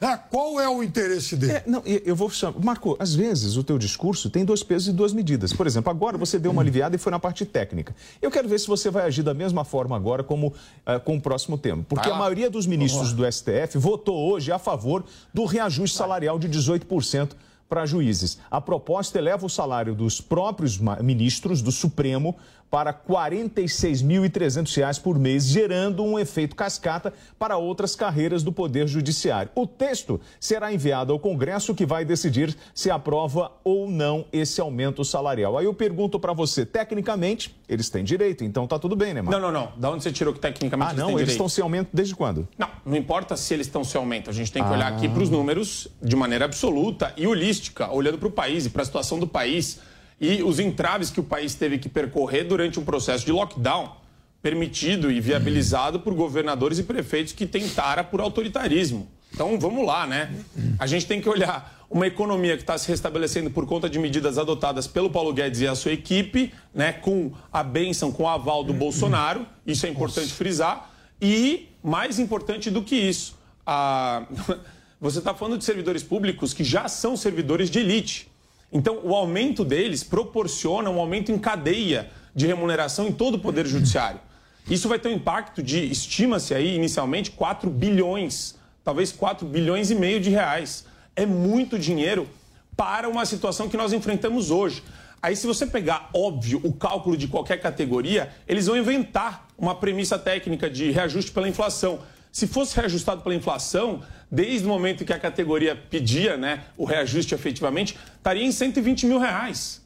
Né? Qual é o interesse dele? É, não, eu vou chamar. Marco, às vezes o teu discurso tem dois pesos e duas medidas. Por exemplo, agora você deu uma aliviada e foi na parte técnica. Eu quero ver se você vai agir da mesma forma agora como eh, com o próximo tema. Porque Vai a maioria dos ministros do STF votou hoje a favor do reajuste salarial de 18% para juízes. A proposta eleva o salário dos próprios ministros do Supremo para 46.300 reais por mês, gerando um efeito cascata para outras carreiras do Poder Judiciário. O texto será enviado ao Congresso, que vai decidir se aprova ou não esse aumento salarial. Aí eu pergunto para você, tecnicamente, eles têm direito, então tá tudo bem, né, Marco? Não, não, não. Da onde você tirou que tecnicamente Ah, eles não, têm eles direito? estão sem aumento desde quando? Não, não importa se eles estão sem aumento. A gente tem que olhar Ah. aqui para os números de maneira absoluta e holística, olhando para o país e para a situação do país e os entraves que o país teve que percorrer durante um processo de lockdown permitido e viabilizado por governadores e prefeitos que tentaram por autoritarismo. Então vamos lá, né? A gente tem que olhar uma economia que está se restabelecendo por conta de medidas adotadas pelo Paulo Guedes e a sua equipe, né? Com a bênção, com o aval do Bolsonaro. Isso é importante frisar. E, mais importante do que isso, a... [LAUGHS] você está falando de servidores públicos que já são servidores de elite. Então, o aumento deles proporciona um aumento em cadeia de remuneração em todo o Poder Judiciário. Isso vai ter um impacto de, estima-se aí inicialmente, 4 bilhões, talvez 4 bilhões e meio de reais. É muito dinheiro para uma situação que nós enfrentamos hoje. Aí, se você pegar, óbvio, o cálculo de qualquer categoria, eles vão inventar uma premissa técnica de reajuste pela inflação. Se fosse reajustado pela inflação, desde o momento que a categoria pedia né, o reajuste efetivamente, estaria em 120 mil reais.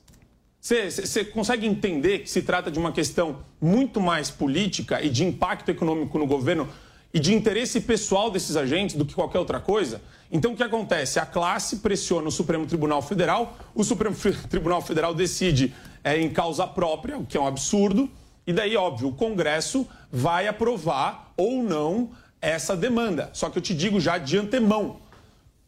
Você consegue entender que se trata de uma questão muito mais política e de impacto econômico no governo e de interesse pessoal desses agentes do que qualquer outra coisa? Então, o que acontece? A classe pressiona o Supremo Tribunal Federal, o Supremo [LAUGHS] Tribunal Federal decide é, em causa própria, o que é um absurdo, e daí, óbvio, o Congresso vai aprovar ou não essa demanda. Só que eu te digo já de antemão,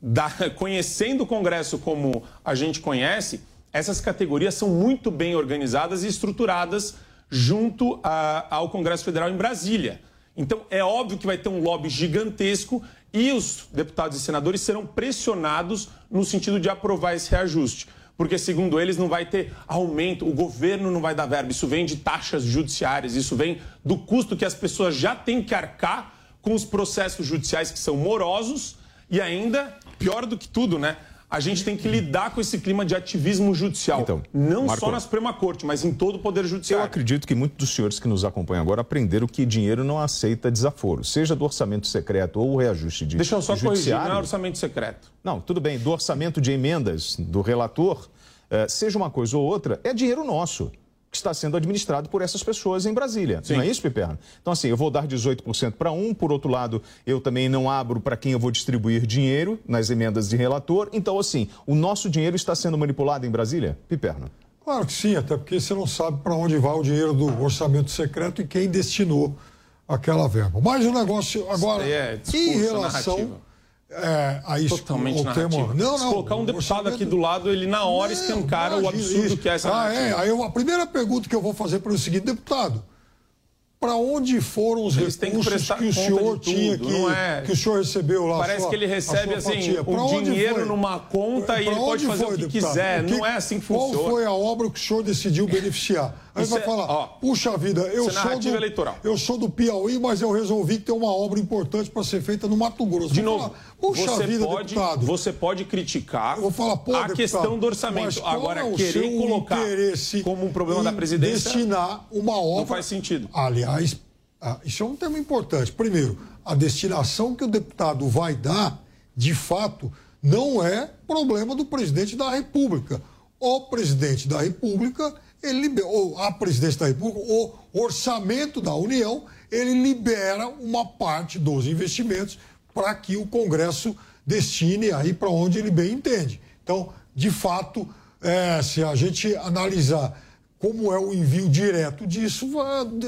da- [LAUGHS] conhecendo o Congresso como a gente conhece, essas categorias são muito bem organizadas e estruturadas junto a- ao Congresso Federal em Brasília. Então, é óbvio que vai ter um lobby gigantesco e os deputados e senadores serão pressionados no sentido de aprovar esse reajuste. Porque, segundo eles, não vai ter aumento, o governo não vai dar verba. Isso vem de taxas judiciárias, isso vem do custo que as pessoas já têm que arcar com os processos judiciais que são morosos e ainda, pior do que tudo, né? A gente tem que lidar com esse clima de ativismo judicial. não Marco, só na Suprema Corte, mas em todo o Poder Eu Judiciário. acredito que muitos dos senhores que nos acompanham agora aprenderam que dinheiro não aceita desaforo, seja do orçamento secreto ou o reajuste de Deixa eu só corrigir, não é orçamento secreto. Não, tudo bem, do orçamento de emendas do relator, eh, seja uma coisa ou outra, é dinheiro nosso está sendo administrado por essas pessoas em Brasília. Não é isso, Piperno? Então, assim, eu vou dar 18% para um, por outro lado, eu também não abro para quem eu vou distribuir dinheiro nas emendas de relator. Então, assim, o nosso dinheiro está sendo manipulado em Brasília? Piperno. Claro que sim, até porque você não sabe para onde vai o dinheiro do orçamento secreto e quem destinou aquela verba. Mas o negócio agora, é em relação narrativa. É, a isso, Totalmente narrativa. tema. Não, Se não. colocar um o deputado orçamento- aqui do lado, ele na hora Não, escancara o absurdo isso. que é essa Ah, narrativa. é. Aí eu- a primeira pergunta que eu vou fazer para o seguinte, deputado. Para onde foram os Eles que recursos prestar que, o senhor tinha que, é- que o senhor recebeu lá? Parece sua- que ele recebe assim o dinheiro foi? numa conta e Pra ele pode fazer foi, o que deputado? quiser. O que- Não é assim que Qual funciona. foi a obra que o senhor decidiu beneficiar? [LAUGHS] Aí Isso vai é- falar, ó, puxa vida, eu sou, do, eleitoral. eu sou do Piauí, mas eu resolvi que tem uma obra importante para ser feita no Mato Grosso. De novo, falar, puxa você, vida, pode, deputado. você pode criticar vou falar, pô, a deputado, questão do orçamento. Agora, é querer colocar como um problema em da presidência destinar uma obra não faz sentido. Aliás, ah, isso é um tema importante. Primeiro, a destinação que o deputado vai dar, de fato, não é problema do presidente da República. O presidente da República, ele, ou a presidência da República, o orçamento da União, ele libera uma parte dos investimentos para que o Congresso destine aí para onde ele bem entende. Então, de fato, é, se a gente analisar como é o envio direto disso,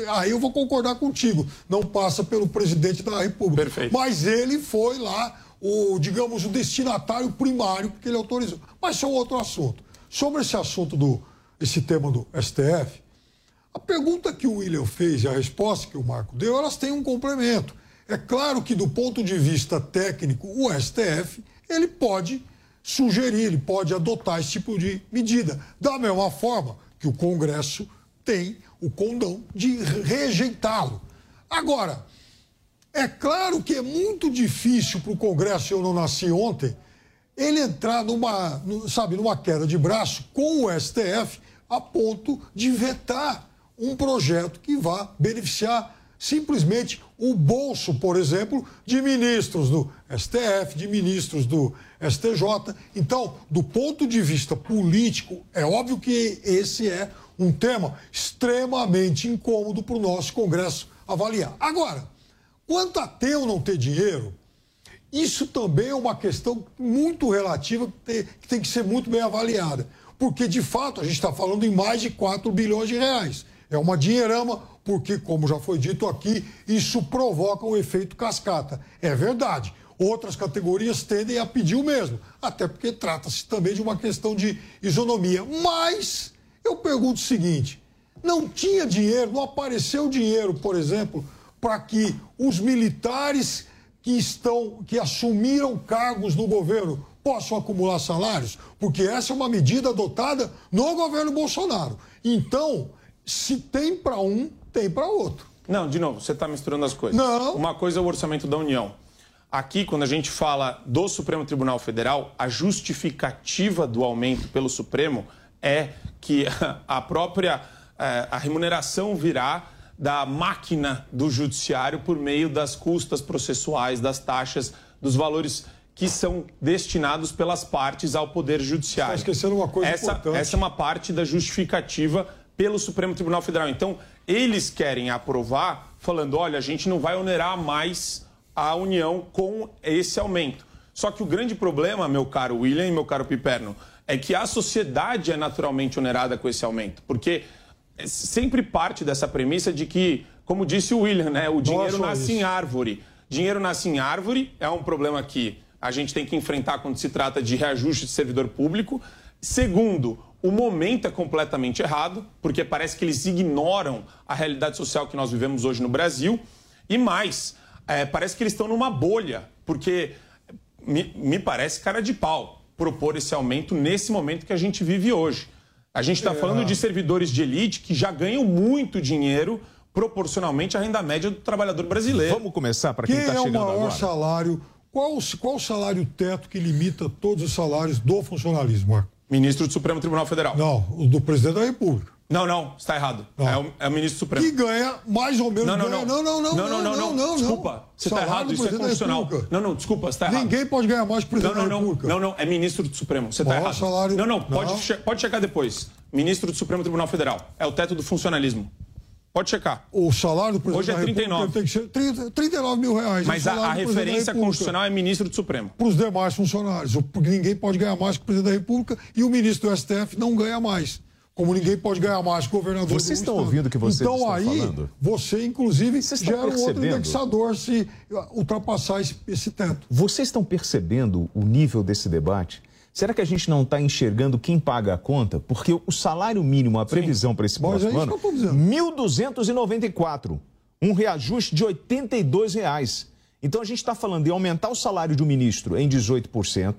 aí eu vou concordar contigo. Não passa pelo presidente da República. Perfeito. Mas ele foi lá, o, digamos, o destinatário primário que ele autorizou. Mas isso é um outro assunto. Sobre esse assunto do esse tema do STF, a pergunta que o William fez e a resposta que o Marco deu, elas têm um complemento. É claro que, do ponto de vista técnico, o STF ele pode sugerir, ele pode adotar esse tipo de medida. Da mesma forma que o Congresso tem o condão de rejeitá-lo. Agora, é claro que é muito difícil para o Congresso, eu não nasci ontem, ele entrar numa, sabe, numa queda de braço com o STF a ponto de vetar um projeto que vá beneficiar simplesmente o bolso, por exemplo, de ministros do STF, de ministros do STJ. Então, do ponto de vista político, é óbvio que esse é um tema extremamente incômodo para o nosso Congresso avaliar. Agora, quanto a ter ou não ter dinheiro, isso também é uma questão muito relativa que tem que ser muito bem avaliada. Porque, de fato, a gente está falando em mais de 4 bilhões de reais. É uma dinheirama, porque, como já foi dito aqui, isso provoca um efeito cascata. É verdade. Outras categorias tendem a pedir o mesmo, até porque trata-se também de uma questão de isonomia. Mas eu pergunto o seguinte: não tinha dinheiro, não apareceu dinheiro, por exemplo, para que os militares que estão, que assumiram cargos no governo possam acumular salários? Porque essa é uma medida adotada no governo Bolsonaro. Então, se tem para um, tem para outro. Não, de novo, você está misturando as coisas. Não. Uma coisa é o orçamento da União. Aqui, quando a gente fala do Supremo Tribunal Federal, a justificativa do aumento pelo Supremo é que [LAUGHS] a própria eh, a remuneração virá da máquina do judiciário por meio das custas processuais, das taxas, dos valores que são destinados pelas partes ao Poder Judiciário. Está esquecendo uma coisa essa, importante. Essa é uma parte da justificativa pelo Supremo Tribunal Federal. Então, eles querem aprovar falando, olha, a gente não vai onerar mais a União com esse aumento. Só que o grande problema, meu caro William e meu caro Piperno, é que a sociedade é naturalmente onerada com esse aumento. Porque sempre parte dessa premissa de que, como disse o William, né, o dinheiro nasce isso. em árvore. Dinheiro nasce em árvore é um problema que a gente tem que enfrentar quando se trata de reajuste de servidor público. Segundo, o momento é completamente errado, porque parece que eles ignoram a realidade social que nós vivemos hoje no Brasil. E mais, é, parece que eles estão numa bolha, porque me, me parece cara de pau propor esse aumento nesse momento que a gente vive hoje. A gente está É. falando de servidores de elite que já ganham muito dinheiro proporcionalmente à renda média do trabalhador brasileiro. Vamos começar para Quem quem está é o chegando maior agora. salário? Qual, o- qual o salário teto que limita todos os salários do funcionalismo, Marco? Ministro do Supremo Tribunal Federal. Não, o do presidente da República. Não, não, está errado. É, o, é o ministro Supremo. Que ganha mais ou menos. Não, não, ganha- não. não, não, Não, não, não, não. Desculpa, você está errado, do isso é presidente da constitucional. Não, não, desculpa, você está errado. Ninguém pode ganhar mais que o Não, presidente não, da não, República. não, não, é ministro do Supremo, você está errado. salário- Não, não, pode, Não. che- pode checar depois. Ministro do Supremo Tribunal Federal. É o teto do funcionalismo. Pode checar. O salário do presidente Hoje é da República 39. tem que ser 30, 39 mil reais. Mas a, a presidente referência constitucional é ministro do Supremo. Para os demais funcionários. Ninguém pode ganhar mais que o presidente da República e o ministro do STF não ganha mais. Como ninguém pode ganhar mais que o governador Vocês estão ouvindo o que vocês então, estão aí, falando? você, inclusive, Vocês gera um outro indexador se ultrapassar esse, esse teto. Vocês estão percebendo o nível desse debate? Será que a gente não está enxergando quem paga a conta? Porque o salário mínimo, a previsão para esse é próximo isso ano, que eu tô dizendo. 1.294. Um reajuste de 82 reais. Então a gente está falando de aumentar o salário de um ministro em 18%.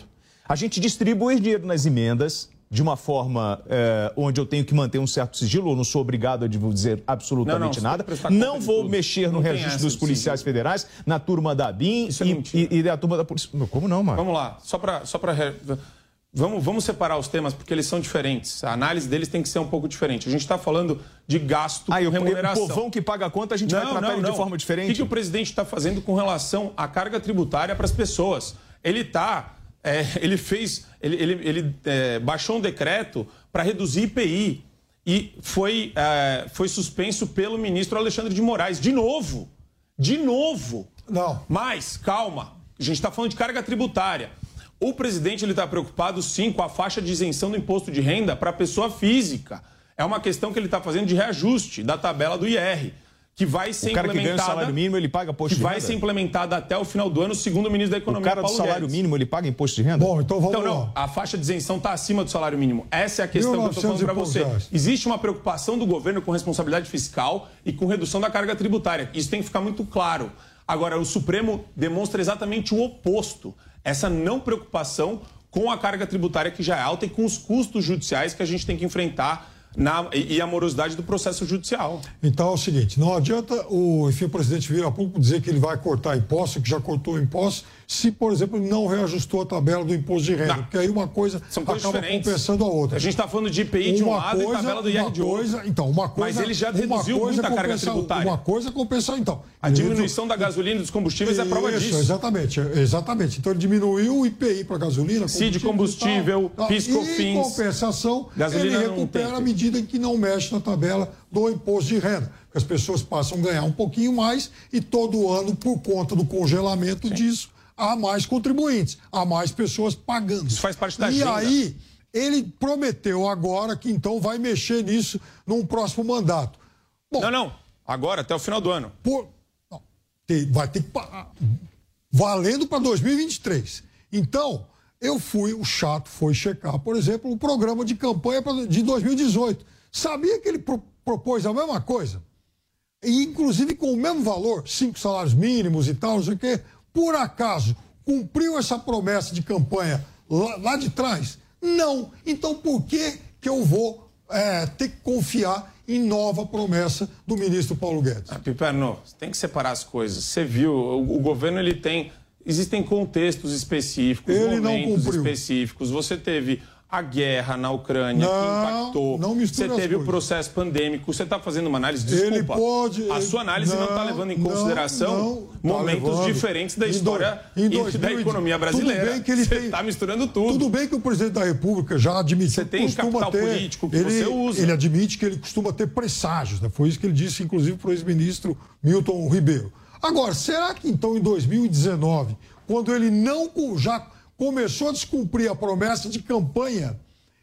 A gente distribuir dinheiro nas emendas de uma forma eh, onde eu tenho que manter um certo sigilo, eu não sou obrigado a dizer absolutamente Não, não, nada. Não vou mexer no Não essa dos policiais federais, na turma da BIM é e, e, da turma da polícia. Como não, Marco? Vamos lá, só para. Só pra Vamos, vamos separar os temas porque eles são diferentes. A análise deles tem que ser um pouco diferente. A gente está falando de gasto Aí, com o remuneração. povão que paga a conta, a gente vai tratar ele de forma diferente? O que, que o presidente está fazendo com relação à carga tributária para as pessoas? Ele está. Ele fez. Ele, ele, ele é, baixou um decreto para reduzir IPI e foi, é, foi suspenso pelo ministro Alexandre de Moraes. De novo. De novo. Não. Mas, calma. A gente está falando de carga tributária. O presidente está preocupado, sim, com a faixa de isenção do imposto de renda para a pessoa física. É uma questão que ele está fazendo de reajuste da tabela do IR, que vai ser o cara implementada. que ganha o salário mínimo, ele paga imposto que de renda? vai ser implementada até o final do ano, segundo o ministro da Economia, O cara do Paulo salário Guedes. mínimo, ele paga imposto de renda? Bom, então vamos Então, lá. não, a faixa de isenção está acima do salário mínimo. Essa é a questão que eu estou falando para 1900 você. Existe uma preocupação do governo com responsabilidade fiscal e com redução da carga tributária. Isso tem que ficar muito claro. Agora, o Supremo demonstra exatamente o oposto. Essa não preocupação com a carga tributária que já é alta e com os custos judiciais que a gente tem que enfrentar na, e, a morosidade do processo judicial. Então é o seguinte, não adianta o, enfim, o presidente vir a público dizer que ele vai cortar impostos, que já cortou impostos, se, por exemplo, não reajustou a tabela do imposto de renda. Não. Porque aí uma coisa São acaba diferentes. compensando a outra. A gente está falando de IPI de um Uma lado coisa- e tabela do IR de outro. Então, uma coisa, Mas ele já reduziu coisa muito a carga compensa- tributária. Uma coisa compensa, então. A diminuição da gasolina e dos combustíveis é prova Isso, disso. Exatamente, exatamente. Então ele diminuiu o IPI para gasolina, CID combustível, e tal. PIS, E, em compensação, Gasolina ele recupera à medida em que não mexe na tabela do imposto de renda. As pessoas passam a ganhar um pouquinho mais e todo ano, por conta do congelamento disso, há mais contribuintes, há mais pessoas pagando. Isso faz parte da E agenda. aí, ele prometeu agora que então vai mexer nisso num próximo mandato. Não, não. Agora, até o final do ano. Por- não, vai ter que. Valendo para 2023. Então, eu fui, o chato foi checar, por exemplo, o programa de campanha de 2018. Sabia que ele pro- propôs a mesma coisa? E, inclusive com o mesmo valor, cinco salários mínimos e tal, não sei o quê. Por acaso, cumpriu essa promessa de campanha lá, lá de trás? Não. Então, por que, que eu vou é, ter que confiar em nova promessa do ministro Paulo Guedes? Piperno, você tem que separar as coisas. Você viu, o, o governo ele tem. Existem contextos específicos, Ele momentos específicos. Você teve a guerra na Ucrânia que Não, impactou. não você teve o processo pandêmico. Você está fazendo uma análise. Ele Desculpa. pode- A sua análise não está levando em consideração não, tá momentos levando. diferentes da Em história em e 2000 da economia tudo brasileira. bem que ele você está misturando tudo. Tudo bem que o presidente da República já admitiu Você tem que costuma capital ter, político que ele, você usa. Ele admite que ele costuma ter presságios, né? Foi isso que ele disse, inclusive, para o ex-ministro Milton Ribeiro. Agora, será que então em 2019, quando ele não já começou a descumprir a promessa de campanha,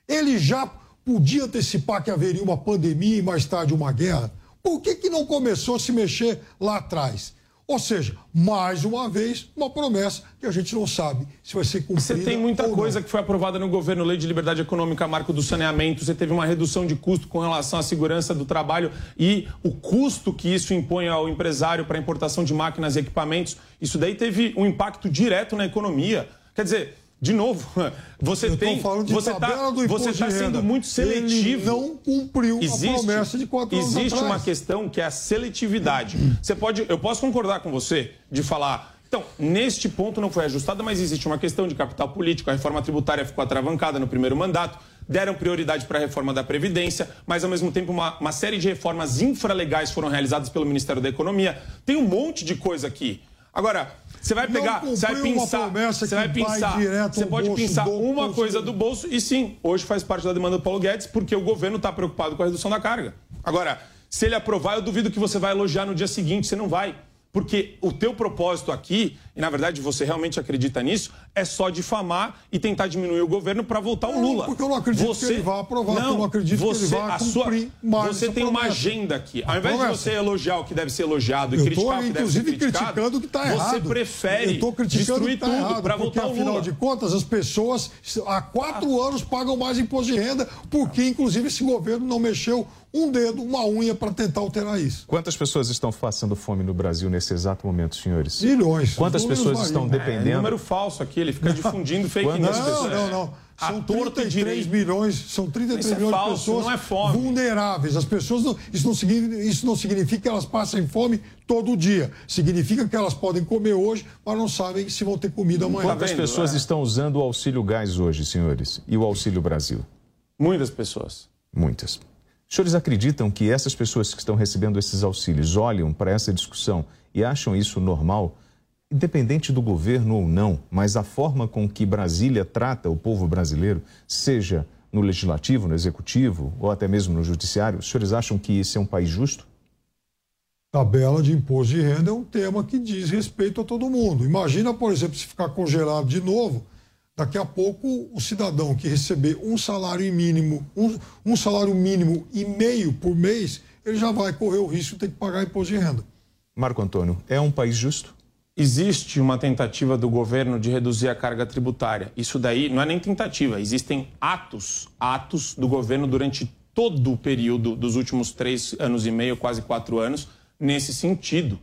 ele já podia antecipar que haveria uma pandemia e mais tarde uma guerra? Por que, que não começou a se mexer lá atrás? Ou seja, mais uma vez, uma promessa que a gente não sabe se vai ser cumprida. Você tem muita coisa que foi aprovada no governo, Lei de Liberdade Econômica, Marco do Saneamento, você teve uma redução de custo com relação à segurança do trabalho e o custo que isso impõe ao empresário para importação de máquinas e equipamentos, isso daí teve um impacto direto na economia. Quer dizer, de novo, [LAUGHS] você Eu tem. você do você está de sendo muito seletivo. Ele não cumpriu Existe, a promessa de quatro anos existe atrás. uma questão que é a seletividade. Você pode, eu posso concordar com você de falar. Então, neste ponto não foi ajustada, mas existe uma questão de capital político. A reforma tributária ficou atravancada no primeiro mandato. Deram prioridade para a reforma da Previdência, mas ao mesmo tempo uma, uma série de reformas infralegais foram realizadas pelo Ministério da Economia. Tem um monte de coisa aqui. Agora, você vai pegar, você vai pensar, você vai pensar, você pode pensar uma coisa do bolso e sim, hoje faz parte da demanda do Paulo Guedes porque o governo está preocupado com a redução da carga. Agora, se ele aprovar, eu duvido que você vai elogiar no dia seguinte, você não vai. Porque o teu propósito aqui, e na verdade você realmente acredita nisso, é só difamar e tentar diminuir o governo para voltar o Não, Lula. porque eu não acredito que ele vá aprovar, porque eu não acredito que ele você, vá a sua- cumprir mais Você tem uma promessa. agenda aqui. Ao invés de você elogiar o que deve ser elogiado e Eu criticar estou, o que deve ser inclusive, criticado, criticando o que está você errado. prefere Eu estou criticando o que destruir está tudo errado, para porque, voltar o afinal Lula. de contas, as pessoas há quatro anos pagam mais imposto de renda, porque, inclusive, esse governo não mexeu um dedo, uma unha para tentar alterar isso. Quantas pessoas estão passando fome no Brasil nesse exato momento, senhores? Milhões. Quantas pessoas estão. É dependendo? número falso aqui, ele fica difundindo fake Quando- news. Não, não, não. a São torta 33 direito. milhões, são 33 Isso é milhões falso, de pessoas não é fome. vulneráveis. As pessoas não, isso, não significa, isso não significa que elas passem fome todo dia. Significa que elas podem comer hoje, mas não sabem se vão ter comida amanhã. Quantas pessoas É. estão usando o auxílio gás hoje, senhores? E o auxílio Brasil? Muitas pessoas. Muitas. Os senhores acreditam que essas pessoas que estão recebendo esses auxílios olham para essa discussão e acham isso normal? Independente do governo ou não, mas a forma com que Brasília trata o povo brasileiro, seja no legislativo, no executivo ou até mesmo no judiciário, os senhores acham que esse é um país justo? Tabela de imposto de renda é um tema que diz respeito a todo mundo. Imagina, por exemplo, se ficar congelado de novo, daqui a pouco o cidadão que receber um salário mínimo, um, um salário mínimo e meio por mês, ele já vai correr o risco de ter que pagar imposto de renda. Marco Antônio, é um país justo? Existe uma tentativa do governo de reduzir a carga tributária. Isso daí não é nem tentativa, existem atos, atos do governo durante todo o período dos últimos três anos e meio, quase quatro anos, nesse sentido.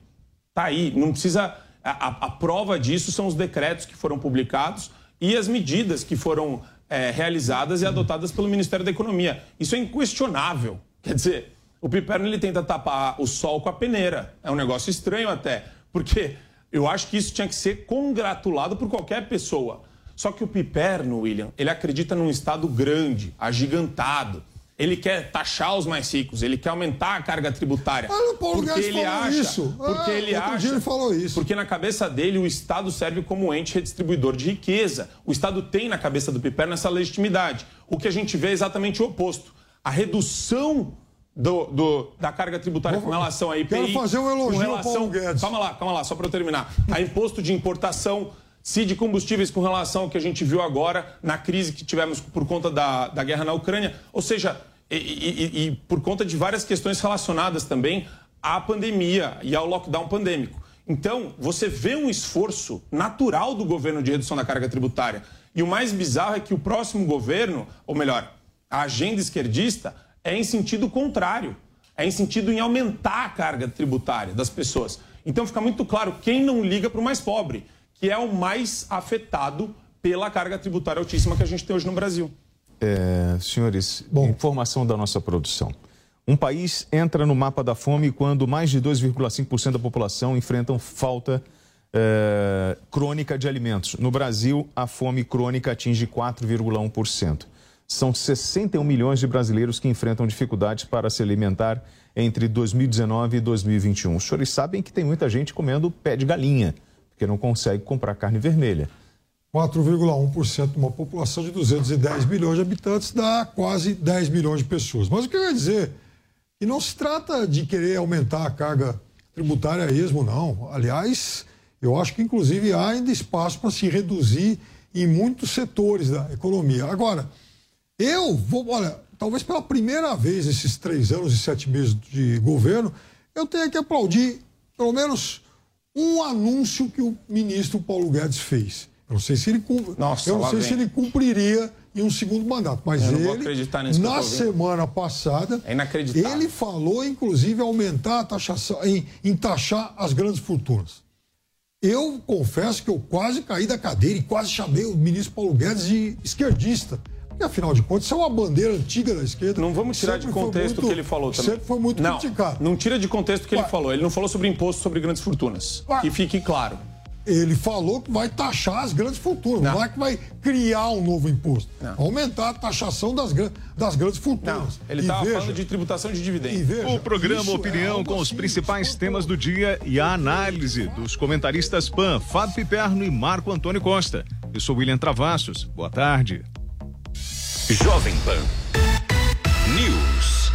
Tá aí, não precisa. A, a- a prova disso são os decretos que foram publicados e as medidas que foram é, realizadas e adotadas pelo Ministério da Economia. Isso é inquestionável. Quer dizer, o Piperno ele tenta tapar o sol com a peneira. É um negócio estranho até, porque eu acho que isso tinha que ser congratulado por qualquer pessoa. Só que o Piperno, William, ele acredita num Estado grande, agigantado. Ele quer taxar os mais ricos, ele quer aumentar a carga tributária. Ah, o Paulo Guedes falou acha, isso. Porque Ah, ele acha. dia ele falou isso. Porque na cabeça dele o Estado serve como ente redistribuidor de riqueza. O Estado tem na cabeça do Piperno essa legitimidade. O que a gente vê é exatamente o oposto. A redução do- do- da carga tributária com relação a IPI. Quero fazer um elogio com relação, Paulo Guedes. Calma lá, calma lá, só para eu terminar. A imposto de importação, se de combustíveis com relação ao que a gente viu agora na crise que tivemos por conta da, da guerra na Ucrânia. Ou seja, e- e- e por conta de várias questões relacionadas também à pandemia e ao lockdown pandêmico. Então, você vê um esforço natural do governo de redução da carga tributária. E o mais bizarro é que o próximo governo, ou melhor, a agenda esquerdista, é em sentido contrário. É em sentido em aumentar a carga tributária das pessoas. Então fica muito claro quem não liga para o mais pobre, que é o mais afetado pela carga tributária altíssima que a gente tem hoje no Brasil. É, senhores, informação da nossa produção. Um país entra no mapa da fome quando mais de 2,5% da população enfrentam falta é, crônica de alimentos. No Brasil, a fome crônica atinge 4,1%. São 61 milhões de brasileiros que enfrentam dificuldades para se alimentar entre 2019 e 2021. Os senhores sabem que tem muita gente comendo pé de galinha, porque não consegue comprar carne vermelha. 4,1% de uma população de 210 milhões de habitantes dá quase 10 milhões de pessoas. Mas o que eu ia dizer? Que não se trata de querer aumentar a carga tributária a não. Aliás, eu acho que inclusive há ainda espaço para se reduzir em muitos setores da economia. Agora, eu vou, olha, talvez pela primeira vez nesses três anos e sete meses de governo, eu tenha que aplaudir pelo menos um anúncio que o ministro Paulo Guedes fez. Eu não sei se ele, Nossa, eu não sei vem. se ele cumpriria em um segundo mandato, mas ele, na semana passada, É ele falou, inclusive, aumentar a taxação, em, em taxar as grandes fortunas. Eu confesso que eu quase caí da cadeira e quase chamei o ministro Paulo Guedes de esquerdista. Porque, afinal de contas, isso é uma bandeira antiga da esquerda. Não vamos tirar de contexto o que ele falou também. Sempre foi muito não, criticado. Não tira de contexto o que ele falou. Ele não falou sobre imposto sobre grandes fortunas. Que fique claro. Ele falou que vai taxar as grandes fortunas, não, é que vai criar um novo imposto. Aumentar a taxação das, gran- das grandes fortunas. Ele E estava falando de tributação de dividendos. e veja, O programa é Opinião algo com os assim, principais temas do dia e a análise dos comentaristas PAN, Fábio Piperno e Marco Antônio Costa. Eu sou William Travassos. Boa tarde. Jovem Pan News.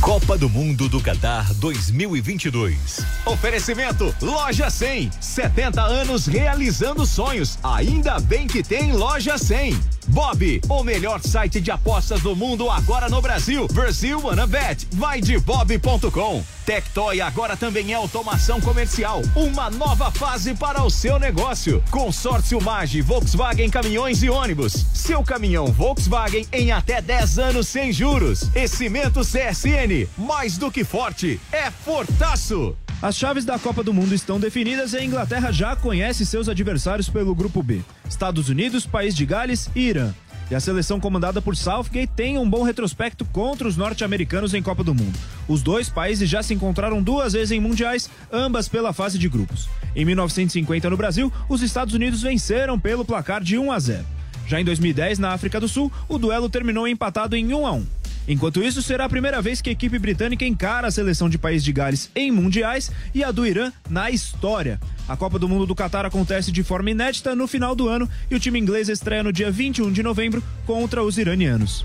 Copa do Mundo do Qatar 2022. Oferecimento Loja 100. 70 anos realizando sonhos. Ainda bem que tem Loja 100. Bob, o melhor site de apostas do mundo agora no Brasil. Brasil Wanna Bet. Vai de bob.com. Tectoy agora também é automação comercial. Uma nova fase para o seu negócio. Consórcio Mage, Volkswagen Caminhões e Ônibus. Seu caminhão Volkswagen em até 10 anos sem juros. E Cimento CSN, mais do que forte, é fortaço. As chaves da Copa do Mundo estão definidas e a Inglaterra já conhece seus adversários pelo grupo B: Estados Unidos, País de Gales e Irã. E a seleção comandada por Southgate tem um bom retrospecto contra os norte-americanos em Copa do Mundo. Os dois países já se encontraram duas vezes em mundiais, ambas pela fase de grupos. Em 1950, no Brasil, os Estados Unidos venceram pelo placar de 1 a 0. Já em 2010, na África do Sul, o duelo terminou empatado em 1 a 1. Enquanto isso, será a primeira vez que a equipe britânica encara a seleção de País de Gales em mundiais e a do Irã na história. A Copa do Mundo do Catar acontece de forma inédita no final do ano e o time inglês estreia no dia 21 de novembro contra os iranianos.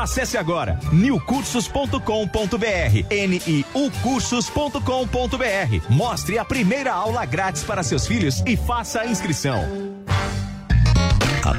Acesse agora newcursos.com.br, niucursos.com.br. Mostre a primeira aula grátis para seus filhos e faça a inscrição.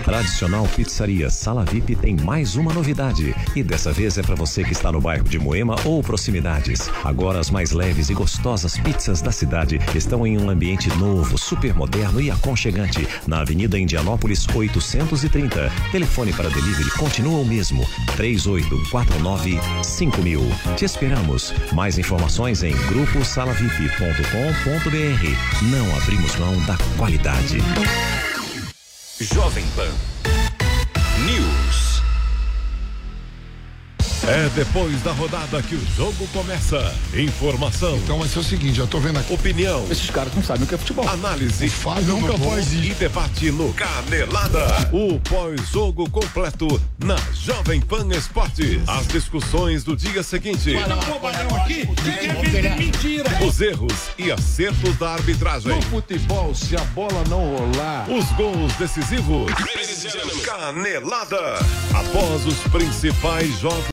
Tradicional pizzaria Sala VIP tem mais uma novidade. E dessa vez é para você que está no bairro de Moema ou proximidades. Agora as mais leves e gostosas pizzas da cidade estão em um ambiente novo, super moderno e aconchegante. Na Avenida Indianópolis 830. Telefone para delivery continua o mesmo. 3849 5000. Te esperamos. Mais informações em gruposalavip.com.br. Não abrimos mão da qualidade. Jovem Pan News. É depois da rodada que o jogo começa. Informação. Então vai ser o seguinte, já tô vendo aqui. Opinião. Esses caras não sabem o que é futebol. Análise. Fábio nunca isso. E debate no Canelada. O pós-jogo completo na Jovem Pan Esportes. As discussões do dia seguinte. Um aqui mentira. Os erros e acertos da arbitragem. No futebol, se a bola não rolar. Os gols decisivos. Canelada. Após os principais jogos.